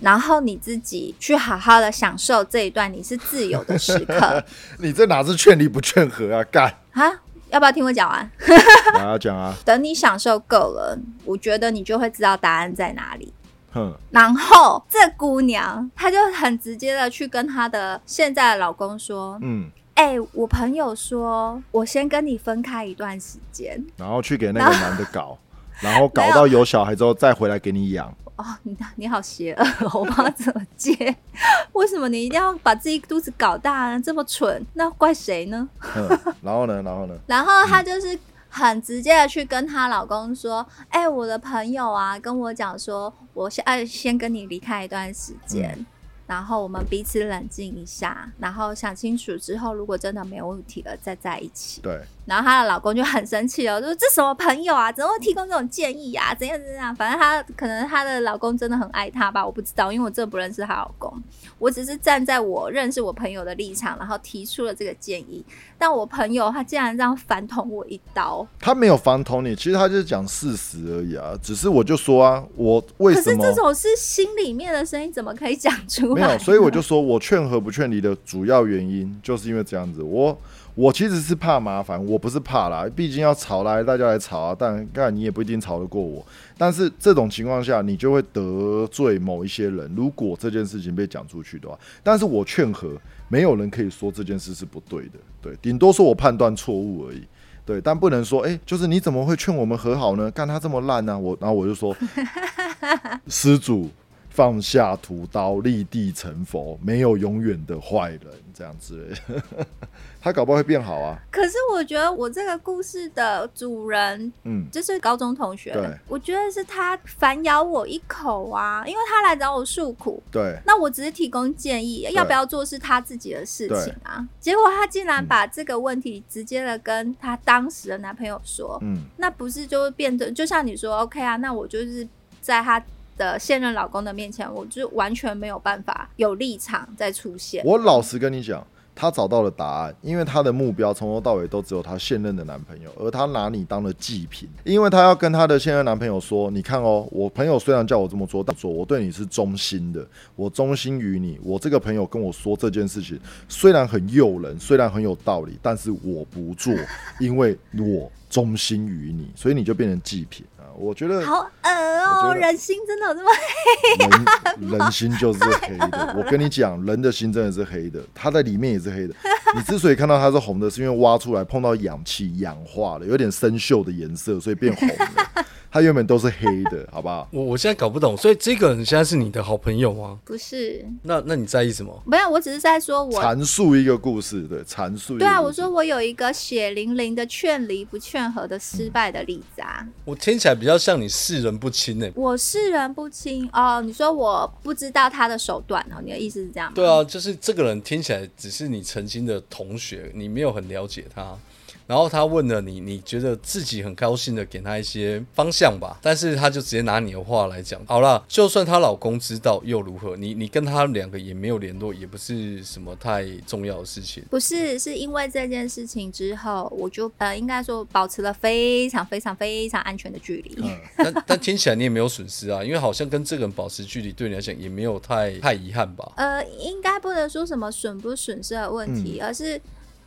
[SPEAKER 1] 然后你自己去好好的享受这一段你是自由的时刻
[SPEAKER 3] 你这哪是劝离不劝和啊？干，
[SPEAKER 1] 啊！要不要听我讲完？
[SPEAKER 3] 讲啊，
[SPEAKER 1] 等你享受够了，我觉得你就会知道答案在哪里。
[SPEAKER 3] 哼，
[SPEAKER 1] 然后这姑娘她就很直接的去跟她的现在的老公说
[SPEAKER 3] 嗯，：“
[SPEAKER 1] 哎、我朋友说我先跟你分开一段时间。
[SPEAKER 3] 然后去给那个男的搞，然后搞到有小孩之后再回来给你养，”
[SPEAKER 1] 哦，你你好邪恶，我不知道怎么接。为什么你一定要把自己肚子搞大呢？这么蠢，那怪谁呢？
[SPEAKER 3] 哼，然后呢，然后呢，
[SPEAKER 1] 然后她就是很直接的去跟她老公说：“哎、我的朋友啊，跟我讲说，我先哎先跟你离开一段时间，然后我们彼此冷静一下，然后想清楚之后，如果真的没有问题了，再在一起。”
[SPEAKER 3] 对，
[SPEAKER 1] 然后她的老公就很生气了，就说：“这什么朋友啊？怎么会提供这种建议啊？怎样怎样？反正她可能她的老公真的很爱她吧，我不知道，因为我真的不认识她老公。我只是站在我认识我朋友的立场，然后提出了这个建议。但我朋友他竟然这样反捅我一刀，
[SPEAKER 3] 他没有反捅你，其实他就是讲事实而已啊。只是我就说啊，我为什么
[SPEAKER 1] 可是这种是心里面的声音，怎么可以讲出来？
[SPEAKER 3] 没有？所以我就说我劝和不劝离的主要原因，就是因为这样子。我我其实是怕麻烦，我不是怕啦，毕竟要吵来大家来吵啊，但但你也不一定吵得过我。但是这种情况下，你就会得罪某一些人。如果这件事情被讲出去的话，但是我劝和，没有人可以说这件事是不对的，对，顶多说我判断错误而已。对，但不能说，哎、就是你怎么会劝我们和好呢？干他这么烂呢、我然后我就说，施主放下屠刀，立地成佛，没有永远的坏人，这样之类的。他搞不好会变好啊。
[SPEAKER 1] 可是我觉得我这个故事的主人
[SPEAKER 3] 嗯，
[SPEAKER 1] 就是高中同学
[SPEAKER 3] 对，
[SPEAKER 1] 我觉得是他反咬我一口啊，因为他来找我诉苦，
[SPEAKER 3] 对，
[SPEAKER 1] 那我只是提供建议，要不要做是他自己的事情啊。结果他竟然把这个问题直接的跟他当时的男朋友说，
[SPEAKER 3] 嗯，
[SPEAKER 1] 那不是就会变成就像你说，OK 啊，那我就是在他的现任老公的面前，我就完全没有办法有立场再出现。
[SPEAKER 3] 我老实跟你讲，他找到了答案，因为他的目标从头到尾都只有他现任的男朋友，而他拿你当了祭品，因为他要跟他的现任男朋友说：“你看哦，我朋友虽然叫我这么做，但说我对你是忠心的，我忠心于你。我这个朋友跟我说这件事情，虽然很诱人，虽然很有道理，但是我不做，因为我忠心于你，所以你就变成祭品！我觉得
[SPEAKER 1] 好恶哦、人心真的有这么
[SPEAKER 3] 人人心就是黑的。我跟你讲，人的心真的是黑的，它在里面也是黑的。你之所以看到它是红的，是因为挖出来碰到氧气氧化了，有点生锈的颜色，所以变红了。他原本都是黑的，好不好？
[SPEAKER 2] 我我现在搞不懂，所以这个人现在是你的好朋友吗？
[SPEAKER 1] 不是，
[SPEAKER 2] 那那你在意什么？
[SPEAKER 1] 没有，我只是在说我。
[SPEAKER 3] 阐述一个故事，对，阐述
[SPEAKER 1] 对啊，我说我有一个血淋淋的劝离不劝和的失败的例子啊。
[SPEAKER 2] 我听起来比较像你视人不清欸、
[SPEAKER 1] 我视人不清哦，你说我不知道他的手段哦，你的意思是这样吗？
[SPEAKER 2] 对啊，就是这个人听起来只是你曾经的同学，你没有很了解他。然后他问了你，你觉得自己很高兴的给他一些方向吧，但是他就直接拿你的话来讲，好了，就算她老公知道又如何？你你跟他两个也没有联络，也不是什么太重要的事情。
[SPEAKER 1] 不是，是因为这件事情之后，我就呃，应该说保持了非常非常非常安全的距离。
[SPEAKER 3] 嗯
[SPEAKER 2] 但 但听起来你也没有损失啊，因为好像跟这个人保持距离对你来讲也没有太太遗憾吧？
[SPEAKER 1] 呃，应该不能说什么损不损失的问题，
[SPEAKER 3] 嗯
[SPEAKER 1] 而是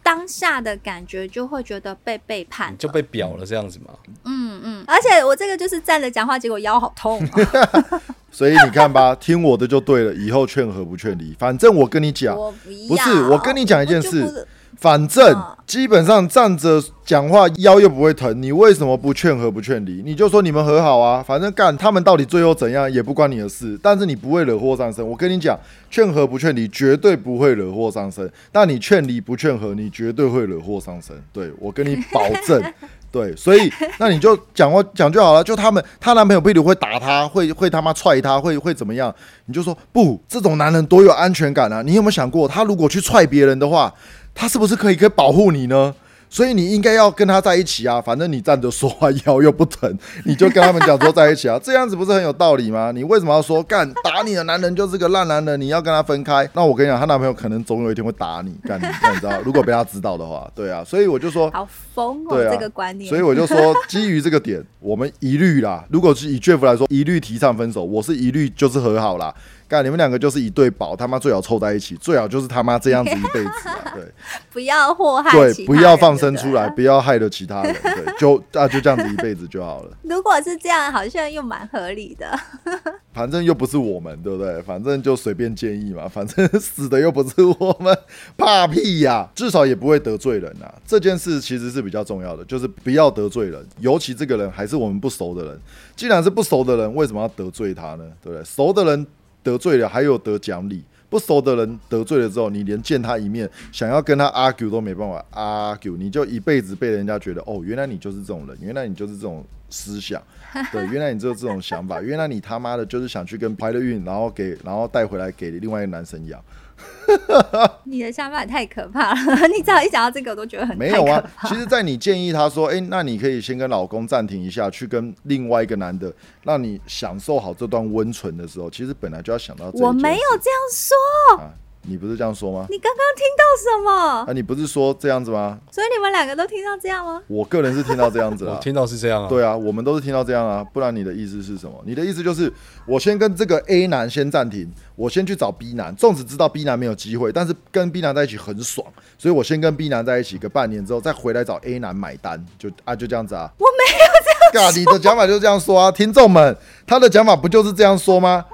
[SPEAKER 1] 当下的感觉就会觉得被背叛，
[SPEAKER 2] 就被表了这样子嘛？
[SPEAKER 1] 嗯嗯，而且我这个就是站着讲话，结果腰好痛、哦，
[SPEAKER 3] 所以你看吧，听我的就对了，以后劝和不劝离。反正我跟你讲，
[SPEAKER 1] 我不要。
[SPEAKER 3] 不是我跟你讲一件事反正
[SPEAKER 1] 嗯
[SPEAKER 3] 基本上站着讲话腰又不会疼，你为什么不劝和不劝离？你就说你们和好啊，反正干他们到底最后怎样也不关你的事，但是你不会惹祸上身。我跟你讲，劝和不劝离绝对不会惹祸上身，但你劝离不劝和，你绝对会惹祸上身。对我跟你保证。对，所以那你就讲话讲就好了。就他们，她男朋友譬如会打她，会会他妈踹她，会会怎么样？你就说不，这种男人多有安全感啊！你有没有想过，他如果去踹别人的话，他是不是可以可以保护你呢？所以你应该要跟他在一起啊！反正你站着说话腰又不疼，你就跟他们讲说在一起啊，这样子不是很有道理吗？你为什么要说干打你的男人就是个烂男人？你要跟他分开？那我跟你讲，她男朋友可能总有一天会打你，干你，那你知道？如果被他知道的话，对啊，所以我就说，
[SPEAKER 1] 好疯哦，
[SPEAKER 3] 对啊
[SPEAKER 1] 这个观念。
[SPEAKER 3] 所以我就说，基于这个点，我们一律啦。如果是以 Jeff 来说，一律提倡分手，我是一律就是和好啦。干，你们两个就是一对宝，他妈最好凑在一起，最好就是他妈这样子一辈子啊！对
[SPEAKER 1] 不要祸害
[SPEAKER 3] 对，不要放生出来，不要害了其他人，对，就啊就这样子一辈子就好了。
[SPEAKER 1] 如果是这样，好像又蛮合理的。
[SPEAKER 3] 反正又不是我们，对不对？反正就随便建议嘛，反正 死的又不是我们，怕屁呀、至少也不会得罪人啊。这件事其实是比较重要的，就是不要得罪人，尤其这个人还是我们不熟的人。既然是不熟的人，为什么要得罪他呢？对不对？熟的人得罪了，还有得奖励。不熟的人得罪了之后，你连见他一面，想要跟他 argue 都没办法。argue，你就一辈子被人家觉得哦，原来你就是这种人，原来你就是这种思想，对，原来你就是这种想法，原来你他妈的就是想去跟拍了孕，然后给然后带回来给另外一个男生养，
[SPEAKER 1] 你的想法也太可怕了，你只要一讲到这个，我都觉得很
[SPEAKER 3] 没有啊其实，在你建议他说，哎、那你可以先跟老公暂停一下，去跟另外一个男的，让你享受好这段温存的时候，其实本来就要想到
[SPEAKER 1] 我没有这样说，
[SPEAKER 3] 啊，你不是这样说吗？
[SPEAKER 1] 你刚刚听到什么？
[SPEAKER 3] 啊，你不是说这样子吗？
[SPEAKER 1] 所以你们两个都听到这样吗？
[SPEAKER 3] 我个人是听到这样子啊。
[SPEAKER 2] 我听到是这样啊。
[SPEAKER 3] 对啊，我们都是听到这样啊，不然你的意思是什么？你的意思就是我先跟这个 A 男先暂停，我先去找 B 男，纵使知道 B 男没有机会，但是跟 B 男在一起很爽，所以我先跟 B 男在一起个半年之后，再回来找 A 男买单，就啊就这样子啊。
[SPEAKER 1] 我没有这样
[SPEAKER 3] 嘎，你的讲法就是这样说啊，听众们，他的讲法不就是这样说吗？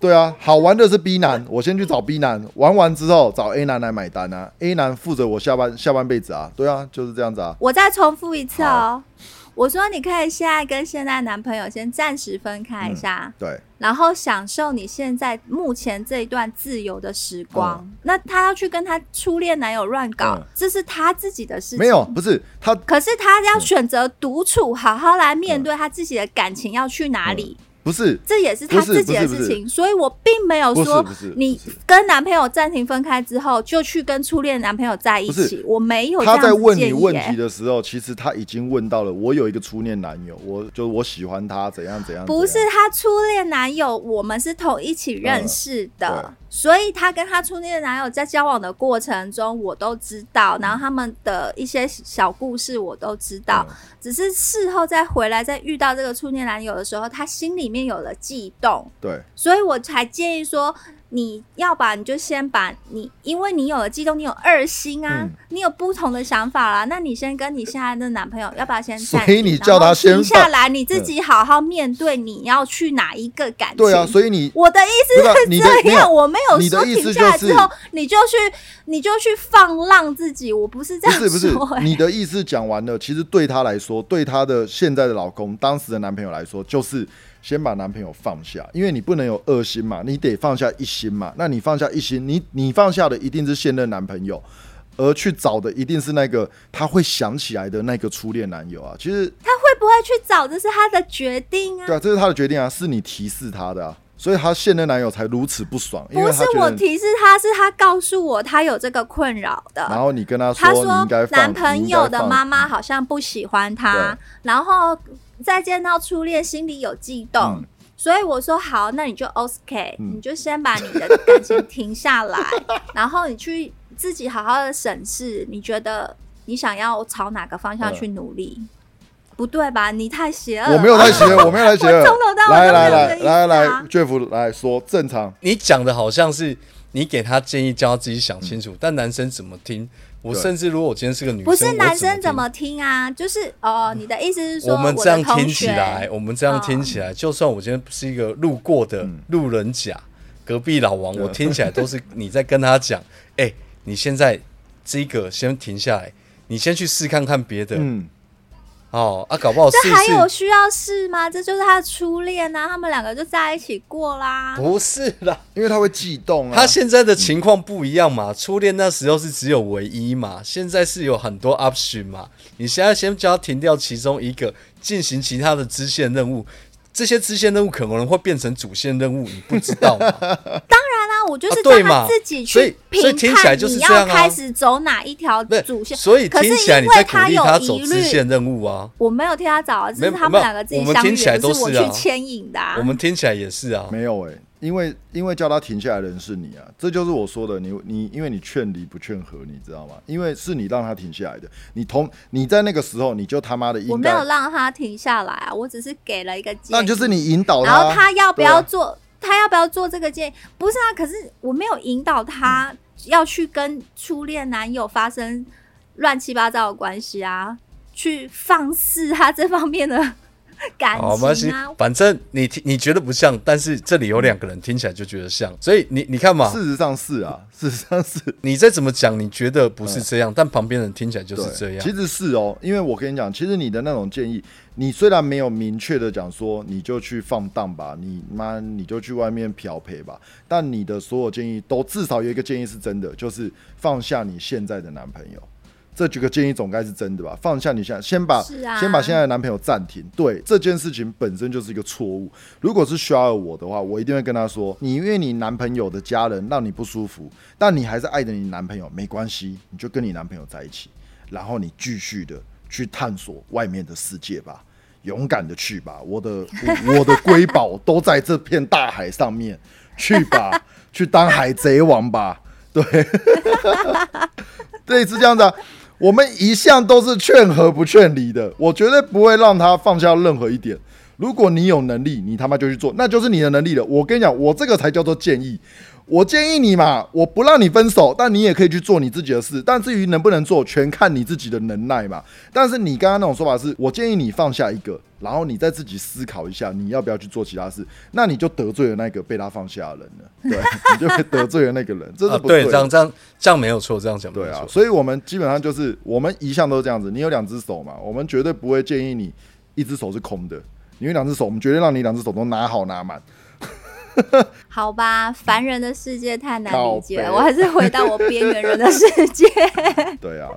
[SPEAKER 3] 对啊，好玩的是 B 男，我先去找 B 男，玩完之后找 A 男来买单啊，A 男负责我下半下半辈子啊，对啊，就是这样子啊。
[SPEAKER 1] 我再重复一次哦。我说你可以现在跟现在男朋友先暂时分开一下，
[SPEAKER 3] 对，
[SPEAKER 1] 然后享受你现在目前这一段自由的时光。那他要去跟他初恋男友乱搞，
[SPEAKER 3] 嗯
[SPEAKER 1] 这是他自己的事情。
[SPEAKER 3] 没有，不是他
[SPEAKER 1] 可是他要选择独处，好好来面对他自己的感情要去哪里，
[SPEAKER 3] 不是
[SPEAKER 1] 这也是他自己的事情。所以我并没有说你跟男朋友暂停分开之后就去跟初恋男朋友在一起，我没有这
[SPEAKER 3] 他在问你问题。的时候，其实他已经问到了。我有一个初恋男友，我就我喜欢他，怎样怎样。
[SPEAKER 1] 不是他初恋男友，我们是同一起认识的，
[SPEAKER 3] 嗯
[SPEAKER 1] 所以他跟他初恋男友在交往的过程中，我都知道，然后他们的一些小故事我都知道，
[SPEAKER 3] 嗯
[SPEAKER 1] 只是事后再回来再遇到这个初恋男友的时候，他心里面有了悸动，
[SPEAKER 3] 对，
[SPEAKER 1] 所以我才建议说，你要把你就先把你，因为你有了悸动，你有二心啊，
[SPEAKER 3] 嗯
[SPEAKER 1] 你有不同的想法啦，那你先跟你现在的男朋友，要不要先
[SPEAKER 3] 所？以你叫他先
[SPEAKER 1] 停下来，你自己好好面对你要去哪一个感情。
[SPEAKER 3] 对啊，所以你
[SPEAKER 1] 我的意思
[SPEAKER 3] 是
[SPEAKER 1] 这样，我没有说停下来
[SPEAKER 3] 就是
[SPEAKER 1] 之后，你就去你就去放浪自己，我不是这样
[SPEAKER 3] 不是不是你的意思讲完了，其实对他来说，对他的现在的老公、当时的男朋友来说，就是先把男朋友放下，因为你不能有二心嘛，你得放下一心嘛。那你放下一心，你你放下的一定是现任男朋友，而去找的一定是那个他会想起来的那个初恋男友啊。其实
[SPEAKER 1] 他会不会去找，这是他的决定啊。
[SPEAKER 3] 对啊，这是他的决定啊，是你提示他的啊，所以他现任男友才如此不爽，因
[SPEAKER 1] 不是。我提示他，是他告诉我他有这个困扰的。
[SPEAKER 3] 然后你跟他
[SPEAKER 1] 他
[SPEAKER 3] 说，
[SPEAKER 1] 男朋友的妈妈好像不喜欢他，然后再见到初恋，心里有悸动。
[SPEAKER 3] 嗯
[SPEAKER 1] 所以我说好，那你就 OK，、
[SPEAKER 3] 嗯
[SPEAKER 1] 你就先把你的感情停下来，然后你去自己好好的审视，你觉得你想要朝哪个方向去努力？不对吧？你太邪恶。
[SPEAKER 3] 我没有太邪恶，我没有太邪恶。
[SPEAKER 1] 从头到尾
[SPEAKER 3] 来
[SPEAKER 1] 都没
[SPEAKER 3] 来来
[SPEAKER 1] 有这个意思
[SPEAKER 3] 来来
[SPEAKER 1] 啊
[SPEAKER 3] ，Jeff 来说正常。
[SPEAKER 2] 你讲的好像是你给他建议，叫他自己想清楚，但男生怎么听？我甚至如果我今天是个女生，
[SPEAKER 1] 不是男生怎
[SPEAKER 2] 怎
[SPEAKER 1] 么听啊？就是哦，你的意思是说，
[SPEAKER 2] 我们这样听起来，我们这样听起来，就算我今天是一个路过的
[SPEAKER 3] 嗯。
[SPEAKER 2] 路人甲，隔壁老王，我听起来都是你在跟他讲，哎、你现在这个先停下来，你先去试看看别的，
[SPEAKER 3] 嗯，
[SPEAKER 2] 哦啊，搞不好试
[SPEAKER 1] 这还有，需要试吗？这就是他的初恋啊，他们两个就在一起过啦。
[SPEAKER 2] 不是啦，
[SPEAKER 3] 因为他会悸动啊。
[SPEAKER 2] 他现在的情况不一样嘛，初恋那时候是只有唯一嘛，现在是有很多 option 嘛。你现在先叫他停掉其中一个，进行其他的支线任务，这些支线任务可能会变成主线任务，你不知道嘛？
[SPEAKER 1] 那我就是叫他自己去评
[SPEAKER 2] 所以听起来
[SPEAKER 1] 判
[SPEAKER 2] 就是这样啊
[SPEAKER 1] 你要开始走哪一条主线。
[SPEAKER 2] 所以
[SPEAKER 1] 可是
[SPEAKER 2] 听起来你
[SPEAKER 1] 因为
[SPEAKER 2] 在鼓励
[SPEAKER 1] 有
[SPEAKER 2] 他走支线任务啊。
[SPEAKER 1] 我没有替他找啊，只是他们两个自己相遇的，
[SPEAKER 2] 听起来都
[SPEAKER 1] 不是我去牵引的啊。
[SPEAKER 2] 我们听起来也是啊，
[SPEAKER 3] 没有哎、因为因为叫他停下来的人是你啊，这就是我说的，你你因为你劝离不劝和，你知道吗？因为是你让他停下来的，你同你在那个时候你就他妈的应该
[SPEAKER 1] 我没有，让他停下来啊，我只是给了一个建议。
[SPEAKER 3] 那就是你引导
[SPEAKER 1] 然后他要不要做？他要不要做这个建议？不是啊，可是我没有引导他要去跟初恋男友发生乱七八糟的关系啊，去放肆他这方面的 感
[SPEAKER 2] 好，没关系
[SPEAKER 1] 情啊。，
[SPEAKER 2] 反正你听你觉得不像，但是这里有两个人听起来就觉得像，所以你你看嘛，
[SPEAKER 3] 事实上是啊，事实上是
[SPEAKER 2] 你再怎么讲，你觉得不是这样，但旁边人听起来就是，这样
[SPEAKER 3] 其。实是哦，因为我跟你讲，其实你的那种建议，你虽然没有明确的讲说你就去放荡吧，你妈你就去外面漂陪吧，但你的所有建议都至少有一个建议是真的，就是放下你现在的男朋友。这几个建议总该是真的吧？放下你现在，先把、
[SPEAKER 1] 啊
[SPEAKER 3] 先把现在的男朋友暂停。对这件事情本身就是一个错误。如果是需要我的话，我一定会跟他说：你因为你男朋友的家人让你不舒服，但你还是爱着你男朋友，没关系，你就跟你男朋友在一起。然后你继续的去探索外面的世界吧，勇敢的去吧，我的我的瑰宝都在这片大海上面，去吧，去当海贼王吧，对，对，是这样子啊。我们一向都是劝和不劝离的，我绝对不会让他放下任何一点。如果你有能力，你他妈就去做，那就是你的能力了。我跟你讲，我这个才叫做建议。我建议你嘛，我不让你分手，但你也可以去做你自己的事。但至于能不能做，全看你自己的能耐嘛。但是你刚刚那种说法是，我建议你放下一个，然后你再自己思考一下，你要不要去做其他事，那你就得罪了那个被他放下的人了。对，你就会得罪了那个人，这是
[SPEAKER 2] 啊，
[SPEAKER 3] 不对的。
[SPEAKER 2] 对，这样这样这样没有错，这样讲
[SPEAKER 3] 对啊，所以我们基本上就是我们一向都是这样子。你有两只手嘛，我们绝对不会建议你一只手是空的。你有两只手，我们绝对让你两只手都拿好拿满。
[SPEAKER 1] 好吧，凡人的世界太难理解，
[SPEAKER 3] 靠北
[SPEAKER 1] 我还是回到我边缘人的世界。
[SPEAKER 3] 对啊，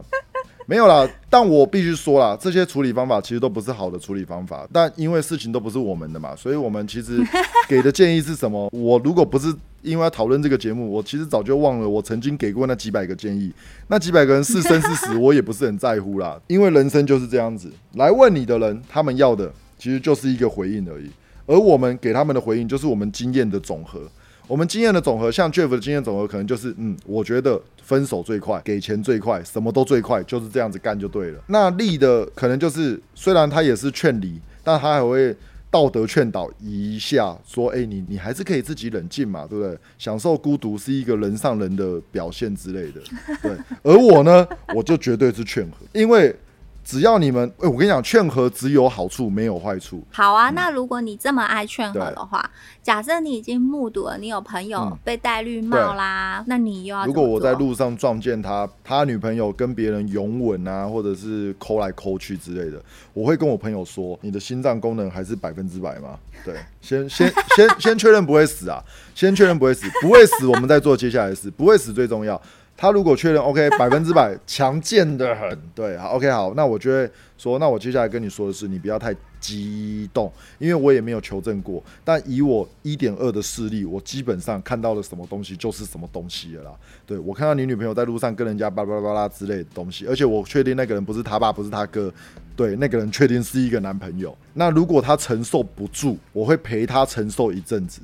[SPEAKER 3] 没有啦。但我必须说啦，这些处理方法其实都不是好的处理方法。但因为事情都不是我们的嘛，所以我们其实给的建议是什么？我如果不是因为要讨论这个节目，我其实早就忘了我曾经给过那几百个建议。那几百个人是生是死，我也不是很在乎啦。因为人生就是这样子，来问你的人，他们要的其实就是一个回应而已。而我们给他们的回应，就是我们经验的总和。我们经验的总和，像 Jeff 的经验总和，可能就是，嗯，我觉得分手最快，给钱最快，什么都最快，就是这样子干就对了。那力的可能就是，虽然他也是劝离，但他还会道德劝导一下，说：“哎、你你还是可以自己冷静嘛，对不对？享受孤独是一个人上人的表现之类的。”对，而我呢，我就绝对是劝和，因为只要你们，哎、我跟你讲，劝和只有好处没有坏处。
[SPEAKER 1] 好啊，那如果你这么爱劝和的话，假设你已经目睹了你有朋友
[SPEAKER 3] 嗯
[SPEAKER 1] 被戴绿帽啦，那你又要
[SPEAKER 3] 如果我在路上撞见他，他女朋友跟别人拥吻啊，或者是抠来抠去之类的，我会跟我朋友说：“你的心脏功能还是百分之百吗？”对，先先先先确认不会死啊，先确认不会死，不会死，我们再做接下来的事，不会死最重要。他如果确认 OK 百分之百强健的很，对，好 OK 好，那我就会说，那我接下来跟你说的是，你不要太激动，因为我也没有求证过，但以我一点二的视力，我基本上看到了什么东西就是什么东西了啦。对我看到你女朋友在路上跟人家巴拉巴拉巴拉之类的东西，而且我确定那个人不是他爸，不是他哥，对，那个人确定是一个男朋友。那如果他承受不住，我会陪他承受一阵子。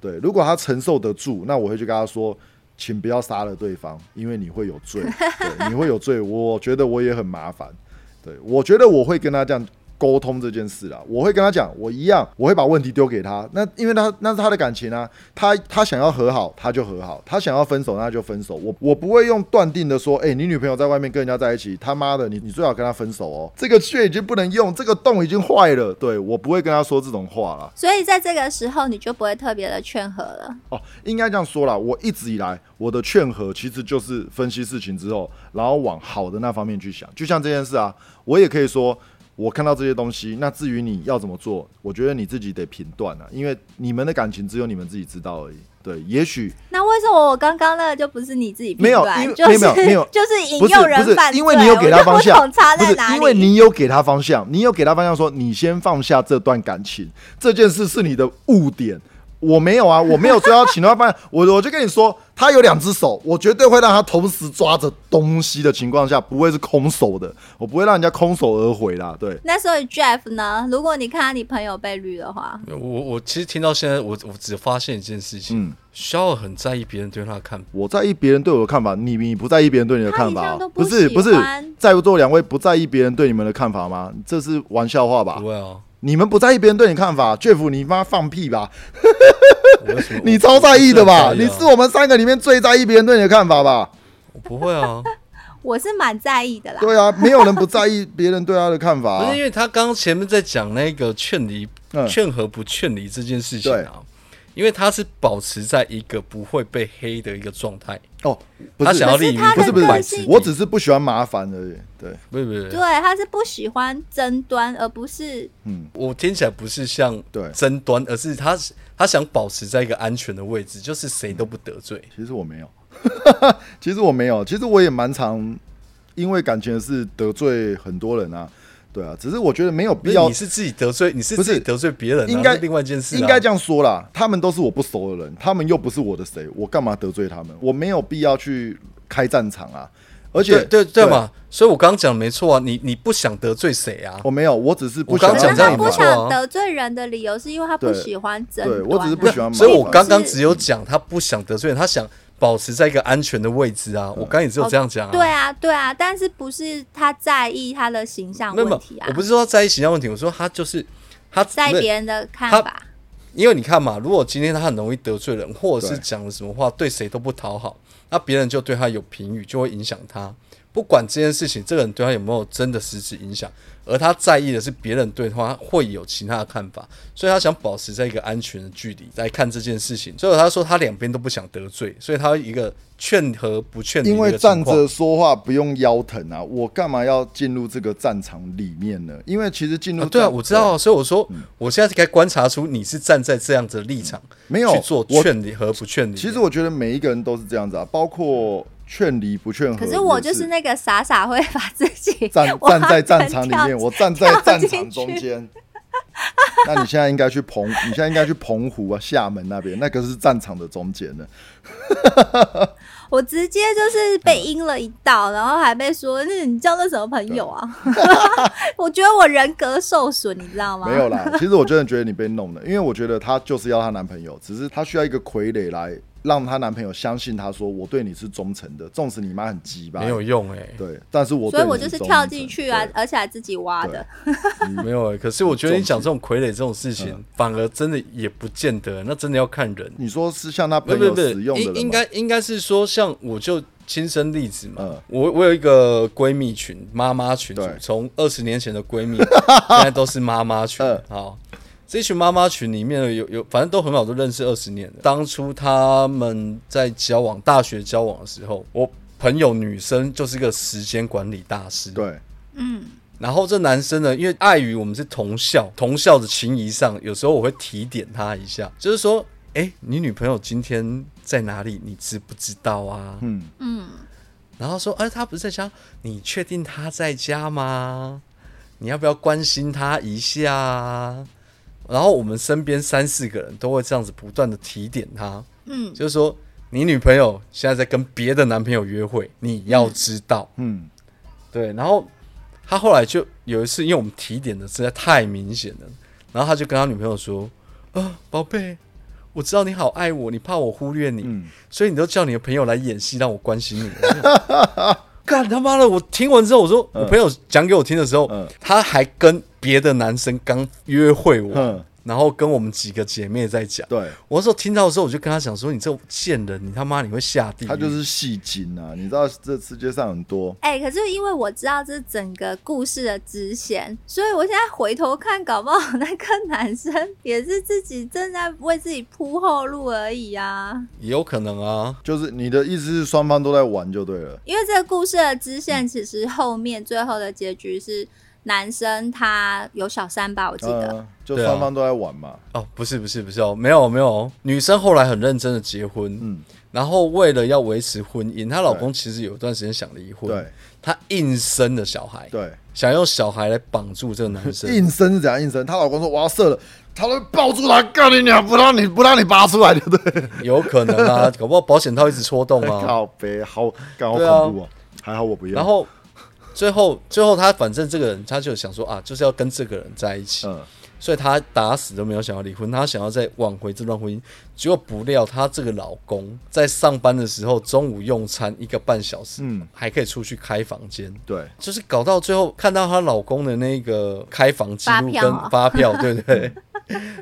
[SPEAKER 3] 对，如果他承受得住，那我会去跟他说，请不要杀了对方，因为你会有罪，对，你会有罪。我觉得我也很麻烦，对我觉得我会跟他这样沟通这件事啦，我会跟他讲，我一样，我会把问题丢给他。那因为他那是他的感情啊，他他想要和好，他就和好；他想要分手，那就分手。我我不会用断定的说，哎、你女朋友在外面跟人家在一起，他妈的，你你最好跟他分手哦。这个穴已经不能用，这个洞已经坏了。对我不会跟他说这种话了。
[SPEAKER 1] 所以在这个时候你就不会特别的劝和了。
[SPEAKER 3] 哦，应该这样说啦。我一直以来我的劝和其实就是分析事情之后，然后往好的那方面去想。就像这件事啊，我也可以说，我看到这些东西，那至于你要怎么做，我觉得你自己得评断啊，因为你们的感情只有你们自己知道而已。对，也许
[SPEAKER 1] 那为什么我刚刚那个就不是你自己评
[SPEAKER 3] 没有
[SPEAKER 1] 断
[SPEAKER 3] 没有没有
[SPEAKER 1] 就是引诱人犯罪？
[SPEAKER 3] 因为你有给他方向？因为你有给他方向，你有给他方向说，你先放下这段感情，这件事是你的误点。我没有啊，我没有说要请他放下，我我就跟你说，他有两只手，我绝对会让他同时抓着东西的情况下，不会是空手的，我不会让人家空手而回啦。对，
[SPEAKER 1] 那所以 Jeff 呢？如果你看到你朋友被绿的话，
[SPEAKER 2] 我我其实听到现在，我我只发现一件事情，
[SPEAKER 3] 嗯，
[SPEAKER 2] 肖尔很在意别人对他的看法。
[SPEAKER 3] 我在意别人对我的看法，你你不在意别人对你的看法
[SPEAKER 1] 不
[SPEAKER 3] 不是不是，在座两位不在意别人对你们的看法吗？这是玩笑话吧
[SPEAKER 2] 不？会啊，
[SPEAKER 3] 你们不在意别人对你看法，Jeff，你妈放屁吧！你超在意的吧？你是我们三个里面最在意别人对你的看法吧？
[SPEAKER 2] 我不会啊，
[SPEAKER 1] 我是蛮在意的啦。
[SPEAKER 3] 对啊，没有人不在意别人对他的看法、啊
[SPEAKER 2] 不是。因为他刚刚前面在讲那个劝离、
[SPEAKER 3] 嗯
[SPEAKER 2] 劝和不劝离这件事情
[SPEAKER 3] 对
[SPEAKER 2] 啊，因为他是保持在一个不会被黑的一个状态，
[SPEAKER 3] 哦，不是
[SPEAKER 2] 他想要利于
[SPEAKER 1] 可是他的
[SPEAKER 3] 不是不是，我只是不喜欢麻烦而已。对，
[SPEAKER 2] 不是不是，
[SPEAKER 1] 对，他是不喜欢争端，而不是
[SPEAKER 3] 嗯，
[SPEAKER 2] 我听起来不是像
[SPEAKER 3] 对
[SPEAKER 2] 争端，而是他他想保持在一个安全的位置，就是谁都不得罪。
[SPEAKER 3] 其实我没有，其实我没有，其实我也蛮常因为感情的事得罪很多人啊。对啊，只是我觉得没有必要
[SPEAKER 2] 你，是自己得罪，你是
[SPEAKER 3] 不是
[SPEAKER 2] 自己得罪别人、啊，
[SPEAKER 3] 应该
[SPEAKER 2] 另外一件事、啊。
[SPEAKER 3] 应该这样说啦。他们都是我不熟的人，他们又不是我的谁，我干嘛得罪他们？我没有必要去开战场啊。而且
[SPEAKER 2] 对对对嘛，所以我刚刚讲的没错啊，你你不想得罪谁啊？
[SPEAKER 3] 我没有，我只是不
[SPEAKER 2] 我
[SPEAKER 3] 想
[SPEAKER 1] 可是
[SPEAKER 2] 刚讲这样
[SPEAKER 1] 他不
[SPEAKER 2] 也没错啊
[SPEAKER 1] 想得罪人的理由，是因为他不喜欢争端。
[SPEAKER 3] 对我只是不喜欢
[SPEAKER 2] 所以我刚刚只有讲他不想得罪人，他想保持在一个安全的位置啊。我刚刚也只有这样讲啊。
[SPEAKER 1] 对啊，对啊，但是不是他在意他的形象问题啊？
[SPEAKER 2] 我不是说在意形象问题，我说他就是他
[SPEAKER 1] 在意别人的看法。
[SPEAKER 2] 因为你看嘛，如果今天他很容易得罪人，或者是讲了什么话对谁都不讨好，那别人就对他有评语，就会影响他。不管这件事情，这个人对他有没有真的实质影响，而他在意的是别人对他会有其他的看法，所以他想保持在一个安全的距离来看这件事情。所以他说他两边都不想得罪，所以他一个劝和不劝离
[SPEAKER 3] 因为站着说话不用腰疼啊，我干嘛要进入这个战场里面呢？因为其实进入
[SPEAKER 2] 啊，对啊，我知道啊，所以我说，我现在该观察出你是站在这样子的立场，
[SPEAKER 3] 没有
[SPEAKER 2] 去做劝离和不劝离。
[SPEAKER 3] 其实我觉得每一个人都是这样子啊，包括劝离不劝和。
[SPEAKER 1] 可是我就是那个傻傻会把自己
[SPEAKER 3] 站站在战场里面，我站在战场中间。那你现在应该去澎，你现在应该去澎湖啊、厦门那边，那个是战场的中间呢。
[SPEAKER 1] 我直接就是被阴了一道，然后还被说，那你交的什么朋友啊？我觉得我人格受损，你知道吗？
[SPEAKER 3] 没有啦，其实我真的觉得你被弄了，因为我觉得她就是要她男朋友，只是她需要一个傀儡来让她男朋友相信她说我对你是忠诚的，纵使你妈很鸡巴，
[SPEAKER 2] 没有用哎、
[SPEAKER 3] 对，但是我
[SPEAKER 1] 所以我就是跳
[SPEAKER 3] 诚。
[SPEAKER 1] 进去啊，而且还自己挖的。
[SPEAKER 2] 没有哎、可是我觉得你讲这种傀儡这种事情，
[SPEAKER 3] 嗯
[SPEAKER 2] 反而真的也不见得，那真的要看人。
[SPEAKER 3] 你说是像她
[SPEAKER 2] 不
[SPEAKER 3] 朋友使用的
[SPEAKER 2] 应该应该是说，像我就亲身例子嘛，
[SPEAKER 3] 嗯。
[SPEAKER 2] 我我有一个闺蜜群，妈妈群组，从二十年前的闺蜜，现在都是妈妈群。
[SPEAKER 3] 嗯。
[SPEAKER 2] 好，这群妈妈群里面呢有有，反正都很好，都认识二十年了。当初他们在交往，大学交往的时候，我朋友女生就是个时间管理大师。
[SPEAKER 3] 对，
[SPEAKER 1] 嗯，
[SPEAKER 2] 然后这男生呢，因为碍于我们是同校，同校的情谊上，有时候我会提点他一下，就是说，哎，你女朋友今天在哪里？你知不知道啊？
[SPEAKER 3] 嗯，
[SPEAKER 1] 嗯，
[SPEAKER 2] 然后说，哎，她不是在家，你确定她在家吗？你要不要关心她一下啊？然后我们身边三四个人都会这样子不断的提点他，
[SPEAKER 1] 嗯，
[SPEAKER 2] 就是说，你女朋友现在在跟别的男朋友约会，你要知道。
[SPEAKER 3] 嗯，
[SPEAKER 2] 对，然后他后来就有一次，因为我们提点的实在太明显了，然后他就跟他女朋友说：“啊，宝贝，我知道你好爱我，你怕我忽略你，
[SPEAKER 3] 嗯
[SPEAKER 2] 所以你都叫你的朋友来演戏，让我关心你。我就” 干他妈的！我听完之后，我说我朋友讲给我听的时候，
[SPEAKER 3] 嗯
[SPEAKER 2] 他还跟别的男生刚约会我，
[SPEAKER 3] 嗯，
[SPEAKER 2] 然后跟我们几个姐妹在讲。
[SPEAKER 3] 对，
[SPEAKER 2] 我那时候听到的时候，我就跟他讲说：“你这贱人，你他妈你会下地狱。”
[SPEAKER 3] 他就是戏精啊！你知道这世界上很多，
[SPEAKER 1] 哎、可是因为我知道这是整个故事的支线，所以我现在回头看，搞不好那个男生也是自己正在为自己铺后路而已啊。
[SPEAKER 2] 也有可能啊。
[SPEAKER 3] 就是你的意思是双方都在玩就对了。
[SPEAKER 1] 因为这个故事的支线，其实后面最后的结局是男生他有小三吧，我记得。
[SPEAKER 3] 嗯，就
[SPEAKER 2] 对啊
[SPEAKER 3] 双方都在玩嘛。
[SPEAKER 2] 哦，不是不是不是哦，没有没有，女生后来很认真的结婚，
[SPEAKER 3] 嗯，
[SPEAKER 2] 然后为了要维持婚姻，她老公其实有一段时间想离婚，
[SPEAKER 3] 对
[SPEAKER 2] 她硬生了小孩，
[SPEAKER 3] 对，
[SPEAKER 2] 想用小孩来绑住这个男生，
[SPEAKER 3] 硬生是怎样硬生？她老公说我要射了，他都抱住他，干你娘，不让你不让你拔出来，对不对？
[SPEAKER 2] 有可能啊，搞不好保险套一直戳动啊，
[SPEAKER 3] 靠别，好，干好
[SPEAKER 2] 对啊
[SPEAKER 3] 恐怖哦！还好我不要。
[SPEAKER 2] 然，后最后最后他反正这个人他就想说啊，就是要跟这个人在一起，
[SPEAKER 3] 嗯，
[SPEAKER 2] 所以他打死都没有想要离婚，他想要再挽回这段婚姻。结果不料她这个老公在上班的时候，中午用餐一个半小时，
[SPEAKER 3] 嗯。
[SPEAKER 2] 还可以出去开房间，
[SPEAKER 3] 对，
[SPEAKER 2] 就是搞到最后看到她老公的那个开房记录跟
[SPEAKER 1] 发票
[SPEAKER 2] 对不 对？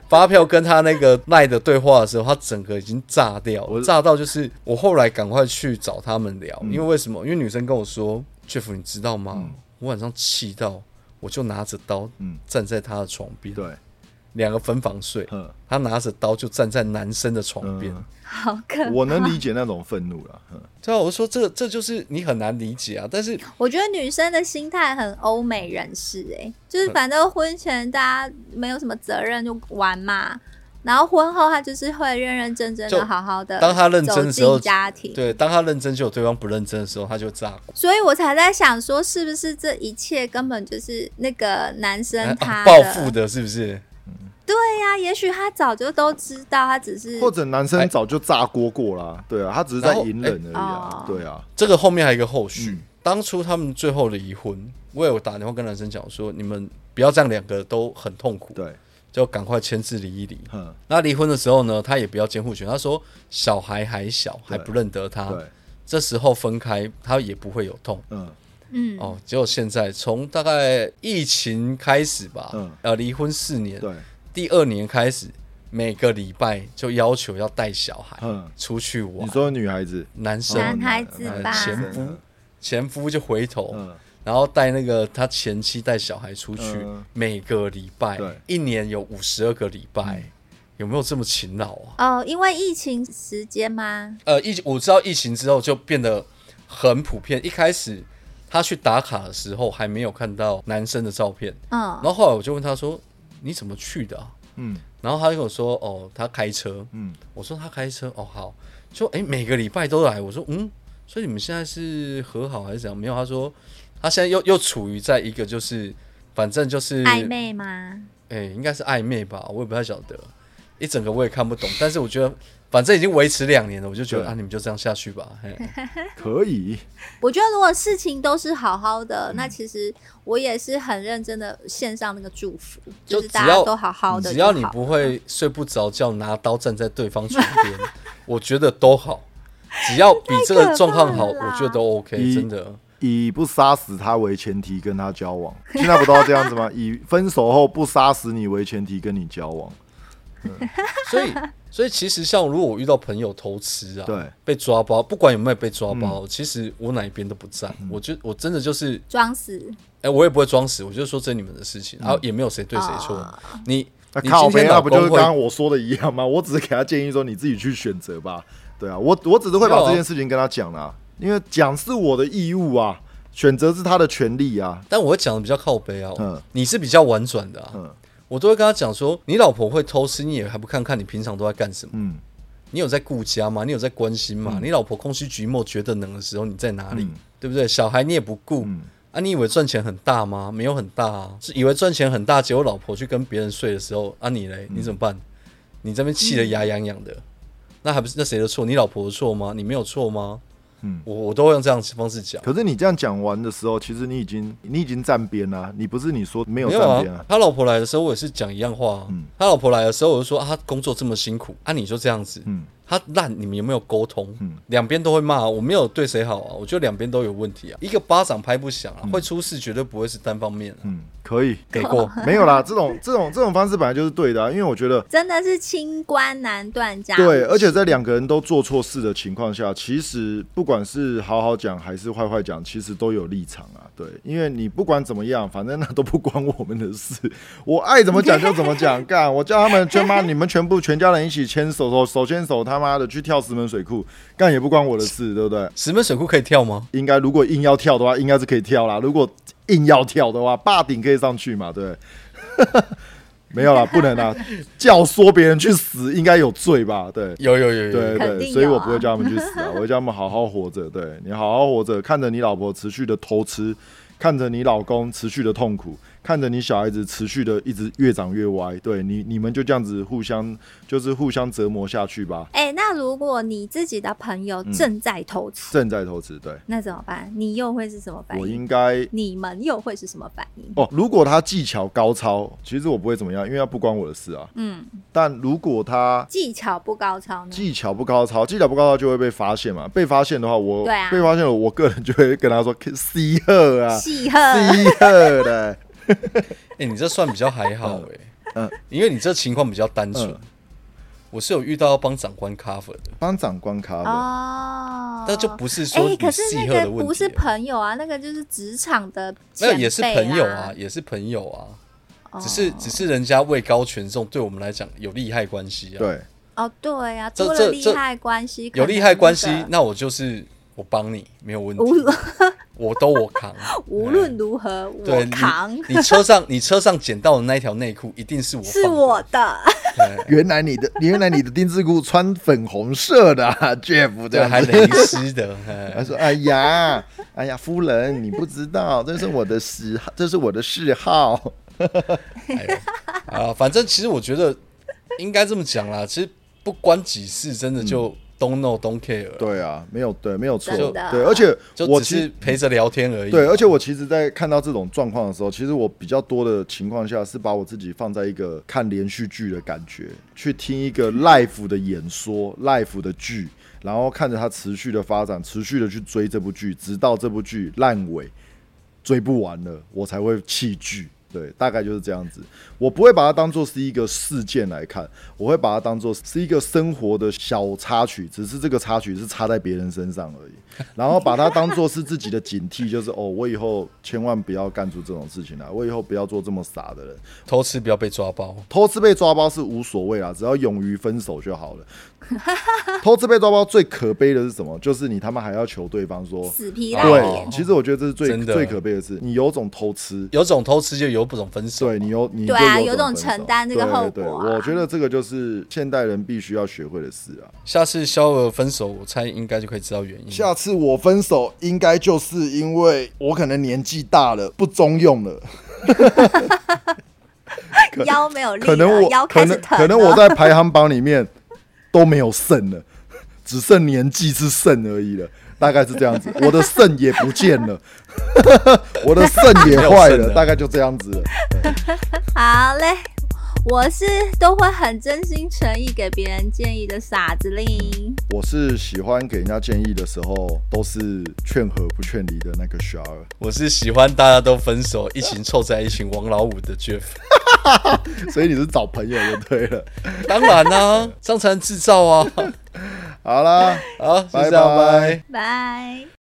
[SPEAKER 2] 发票跟他那个赖的对话的时候，他整个已经炸掉炸到就是我后来赶快去找他们聊，
[SPEAKER 3] 嗯。
[SPEAKER 2] 因为为什么？因为女生跟我说，Jeff，你知道吗？
[SPEAKER 3] 嗯
[SPEAKER 2] 我晚上气到，我就拿着刀
[SPEAKER 3] 嗯，
[SPEAKER 2] 站在他的床边，
[SPEAKER 3] 对，
[SPEAKER 2] 两个分房睡，
[SPEAKER 3] 嗯
[SPEAKER 2] 他拿着刀就站在男生的床边。
[SPEAKER 3] 嗯，
[SPEAKER 1] 好可怕。
[SPEAKER 3] 我能理解那种愤怒了。嗯
[SPEAKER 2] 对啊，我说这这就是你很难理解啊。但是
[SPEAKER 1] 我觉得女生的心态很欧美人士、哎，就是反正婚前大家没有什么责任就玩嘛，然后婚后他就是会认认真真的好好的
[SPEAKER 2] 当他认真的时候
[SPEAKER 1] 家庭，
[SPEAKER 2] 对，当他认真就有对方不认真的时候，他就炸锅。
[SPEAKER 1] 所以我才在想说，是不是这一切根本就是那个男生
[SPEAKER 2] 啊
[SPEAKER 1] 他
[SPEAKER 2] 报复的，是不是？
[SPEAKER 1] 对呀、也许他早就都知道，他只是
[SPEAKER 3] 或者男生早就炸锅过啦，对啊，他只是在隐忍而已对啊，
[SPEAKER 2] 这个后面还有一个后续。
[SPEAKER 3] 嗯
[SPEAKER 2] 当初他们最后离婚，我有打电话跟男生讲说，你们不要这样，两个都很痛苦，
[SPEAKER 3] 对，
[SPEAKER 2] 就赶快签字离一离。
[SPEAKER 3] 嗯，
[SPEAKER 2] 那离婚的时候呢，他也不要监护权，他说小孩还小，还不认得他，这时候分开他也不会有痛。
[SPEAKER 3] 嗯。
[SPEAKER 1] 嗯。
[SPEAKER 2] 哦，结果现在从大概疫情开始吧，
[SPEAKER 3] 嗯。
[SPEAKER 2] 呃，离婚四年，
[SPEAKER 3] 对，
[SPEAKER 2] 第二年开始，每个礼拜就要求要带小孩
[SPEAKER 3] 嗯，
[SPEAKER 2] 出去玩。
[SPEAKER 3] 你。说女孩子，
[SPEAKER 2] 男生、
[SPEAKER 1] 男孩子
[SPEAKER 2] 呃
[SPEAKER 1] 吧
[SPEAKER 2] 前夫前夫就回头，
[SPEAKER 3] 嗯，
[SPEAKER 2] 然后带那个他前妻带小孩出去，
[SPEAKER 3] 嗯
[SPEAKER 2] 每个礼拜
[SPEAKER 3] 对，
[SPEAKER 2] 一年有五十二个礼拜，有没有这么勤劳啊？
[SPEAKER 1] 哦，因为疫情时间吗？
[SPEAKER 2] 呃，疫我知道疫情之后就变得很普遍。一开始他去打卡的时候还没有看到男生的照片，
[SPEAKER 1] 嗯
[SPEAKER 2] 然，后后来我就问他说：“你怎么去的、啊
[SPEAKER 3] 嗯？”
[SPEAKER 2] 然后他就跟我说：“哦，他开车。”
[SPEAKER 3] 嗯，
[SPEAKER 2] 我说：“他开车哦，好。”就诶，每个礼拜都来。我说：“嗯，所以你们现在是和好还是怎样？”没有，他说他现在又又处于在一个就是反正就是
[SPEAKER 1] 暧昧吗？
[SPEAKER 2] 哎、应该是暧昧吧，我也不太晓得，一整个我也看不懂。但是我觉得，反正已经维持两年了，我就觉得啊，你们就这样下去吧。嘿，
[SPEAKER 3] 可以，
[SPEAKER 1] 我觉得如果事情都是好好
[SPEAKER 2] 嗯
[SPEAKER 1] 的，那其实我也是很认真的献上那个祝福，
[SPEAKER 2] 就是
[SPEAKER 1] 大家都好好的，
[SPEAKER 2] 只要你不会睡不着觉，拿刀站在对方床边，我觉得都好，只要比这个状况好，我觉得都 OK，真的。
[SPEAKER 3] 以不杀死他为前提跟他交往，现在不都要这样子吗？以分手后不杀死你为前提跟你交往，
[SPEAKER 2] 所以，所以其实像如果我遇到朋友偷吃啊，
[SPEAKER 3] 对，嗯
[SPEAKER 2] 被抓包，不管有没有被抓包，其实我哪一边都不站。我就我真的就是，
[SPEAKER 1] 装死，
[SPEAKER 2] 哎、我也不会装死，我就说这是你们的事情，然后也没有谁对谁错。
[SPEAKER 1] 哦
[SPEAKER 2] 你
[SPEAKER 3] 那靠背，
[SPEAKER 2] 你今天
[SPEAKER 3] 那不就是刚刚我说的一样吗？我只是给他建议说你自己去选择吧。对啊，我我只是会把这件事情跟他讲啦，因为讲是我的义务啊，选择是他的权利啊。
[SPEAKER 2] 但我会讲的比较靠背啊，
[SPEAKER 3] 嗯
[SPEAKER 2] 你是比较婉转的啊。
[SPEAKER 3] 嗯
[SPEAKER 2] 我都会跟他讲说，你老婆会偷吃，你也还不看看你平常都在干什么？
[SPEAKER 3] 嗯，
[SPEAKER 2] 你有在顾家吗？你有在关心吗？你老婆空虚寂寞觉得冷的时候，你在哪里？
[SPEAKER 3] 嗯
[SPEAKER 2] 对不对？小孩你也不顾、
[SPEAKER 3] 嗯
[SPEAKER 2] 啊？你以为赚钱很大吗？没有很大啊，是以为赚钱很大，结果老婆去跟别人睡的时候，啊你嘞，你怎么办？你这边气得牙痒痒的，那还不是那谁的错？你老婆的错吗？你没有错吗？
[SPEAKER 3] 嗯
[SPEAKER 2] 我我都会用这样的方式讲。
[SPEAKER 3] 可是你这样讲完的时候，其实你已经你已经站边啦，你不是你说没有
[SPEAKER 2] 没有
[SPEAKER 3] 站边啊，？
[SPEAKER 2] 啊他老婆来的时候，我也是讲一样话、啊。
[SPEAKER 3] 嗯
[SPEAKER 2] 他老婆来的时候，我就说啊，他工作这么辛苦，啊，你就这样子，
[SPEAKER 3] 嗯
[SPEAKER 2] 他烂，你们有没有沟通
[SPEAKER 3] 嗯？
[SPEAKER 2] 两边都会骂，我没有对谁好啊，我觉得两边都有问题啊。一个巴掌拍不响啊，会出事绝对不会是单方面、啊。
[SPEAKER 3] 嗯，可以。
[SPEAKER 2] 给过，
[SPEAKER 3] 没有啦，这种这种这种方式本来就是对的、啊，因为我觉得
[SPEAKER 1] 真的是清官难断家务
[SPEAKER 3] 对，而且在两个人都做错事的情况下，其实不管是好好讲还是坏坏讲，其实都有立场啊。对，因为你不管怎么样，反正那都不关我们的事，我爱怎么讲就怎么讲。干，我叫他们全妈，你们全部全家人一起牵手手手牵手，他妈的去跳石门水库，干也不关我的事，对不对？
[SPEAKER 2] 石门水库可以跳吗？
[SPEAKER 3] 应该如果硬要跳的话，应该是可以跳啦。如果硬要跳的话，坝顶可以上去嘛？对。没有啦，不能啦！教唆别人去死，应该有罪吧？对，
[SPEAKER 2] 有有有有
[SPEAKER 3] 对对，所以我不会叫他们去死啊，我会叫他们好好活着。对你好好活着，看着你老婆持续的偷吃，看着你老公持续的痛苦，看着你小孩子持续的一直越长越歪。对你，你们就这样子互相就是互相折磨下去吧。
[SPEAKER 1] 哎、那如果你自己的朋友正在偷吃，
[SPEAKER 3] 正在偷吃，对
[SPEAKER 1] 那怎么办？你又会是什么反应
[SPEAKER 3] 我
[SPEAKER 1] 应？
[SPEAKER 3] 该
[SPEAKER 1] 你们又会是什么反应？
[SPEAKER 3] 哦，如果他技巧高超，其实我不会怎么样，因为他不关我的事啊。
[SPEAKER 1] 嗯，
[SPEAKER 3] 但如果他
[SPEAKER 1] 技巧不高超呢？
[SPEAKER 3] 技巧不高超，技巧不高超就会被发现嘛。被发现的话，我
[SPEAKER 1] 对啊
[SPEAKER 3] 被发现了，我个人就会跟他说 “C 贺啊
[SPEAKER 1] 细贺
[SPEAKER 3] ，，C 贺的。”
[SPEAKER 2] 哎、你这算比较还好哎、
[SPEAKER 3] 嗯。
[SPEAKER 2] 因为你这情况比较单纯。
[SPEAKER 3] 嗯。
[SPEAKER 2] 我是有遇到要帮长官 cover 的，
[SPEAKER 3] 帮长官卡的。
[SPEAKER 1] 哦，
[SPEAKER 2] 但就不是
[SPEAKER 1] 哎、
[SPEAKER 2] 说你
[SPEAKER 1] 可是那
[SPEAKER 2] 细贺的问题、
[SPEAKER 1] 个不是朋友啊，那个就是职场的、
[SPEAKER 2] 没有，也是朋友
[SPEAKER 1] 啊
[SPEAKER 2] 啊，，也是朋友啊，
[SPEAKER 1] 哦。
[SPEAKER 2] 只是只是人家位高权重，对我们来讲有利害关系啊。，
[SPEAKER 3] 对，
[SPEAKER 1] 哦，对啊，
[SPEAKER 2] 这这
[SPEAKER 1] 多了利害关系，
[SPEAKER 2] 有利害关系，
[SPEAKER 1] 那
[SPEAKER 2] 我就是我帮你没有问题，我都我扛。
[SPEAKER 1] 无论如何
[SPEAKER 2] 对
[SPEAKER 1] 我扛，
[SPEAKER 2] 你，车上你车上捡到的那一条内裤一定是我
[SPEAKER 1] 是我的，
[SPEAKER 3] 原来你的原来你的丁字裤穿粉红色的、啊、，Jeff 这
[SPEAKER 2] 对，还蕾丝的，哎。
[SPEAKER 3] 他说：“哎呀，哎呀，夫人，你不知道，这是我的嗜好，这是我的嗜好。
[SPEAKER 2] 哎啊，反正其实我觉得应该这么讲啦，其实不关己事，真的就 don't know don't care，”
[SPEAKER 3] 对啊，没有对，没有错，对，而且我其实
[SPEAKER 2] 只是陪着聊天而已。
[SPEAKER 3] 对，而且我其实，在看到这种状况的时候，其实我比较多的情况下是把我自己放在一个看连续剧的感觉，去听一个 life 的演说，life 的剧，然后看着它持续的发展，持续的去追这部剧，直到这部剧烂尾，追不完了，我才会弃剧。对，大概就是这样子。我不会把它当做是一个事件来看，我会把它当做是一个生活的小插曲，只是这个插曲是插在别人身上而已。然后把它当做是自己的警惕，就是哦，我以后千万不要干出这种事情来，我以后不要做这么傻的人。
[SPEAKER 2] 偷吃不要被抓包。
[SPEAKER 3] 偷吃被抓包是无所谓啦，只要勇于分手就好了。偷吃被抓包最可悲的是什么？就是你他妈还要求对方说，
[SPEAKER 1] 死皮赖
[SPEAKER 3] 对
[SPEAKER 1] 脸，，
[SPEAKER 3] 其实我觉得这是最最可悲的事。你有种偷吃，
[SPEAKER 2] 有种偷吃就有种分手。
[SPEAKER 3] 对你有你
[SPEAKER 1] 对啊有种承担这个
[SPEAKER 3] 对
[SPEAKER 1] 后
[SPEAKER 3] 对
[SPEAKER 1] 果啊
[SPEAKER 3] 我觉得这个就是现代人必须要学会的事啊。
[SPEAKER 2] 下次肖尔分手，我猜应该就可以知道原因。
[SPEAKER 3] 下次我分手，应该就是因为我可能年纪大了，不中用了。
[SPEAKER 1] 腰没有力了，
[SPEAKER 3] 可能我
[SPEAKER 1] 腰
[SPEAKER 3] 可
[SPEAKER 1] 开始疼
[SPEAKER 3] 能可能我在排行榜里面都没有肾了，只剩年纪是肾而已了，大概是这样子。我的肾也不见了，我的肾也坏了大概就这样子了。
[SPEAKER 1] 好嘞。我是都会很真心诚意给别人建议的傻子令。
[SPEAKER 3] 我是喜欢给人家建议的时候都是劝和不劝离的那个 h a
[SPEAKER 2] 我是喜欢大家都分手，一群凑在一群王老五的 Jeff。
[SPEAKER 3] 所以你是找朋友就对了。
[SPEAKER 2] 当然啦、这样才能制造啊。
[SPEAKER 3] 好啦，
[SPEAKER 2] 好，就
[SPEAKER 3] 拜
[SPEAKER 2] 这样，
[SPEAKER 3] 拜
[SPEAKER 2] 拜。
[SPEAKER 1] 拜。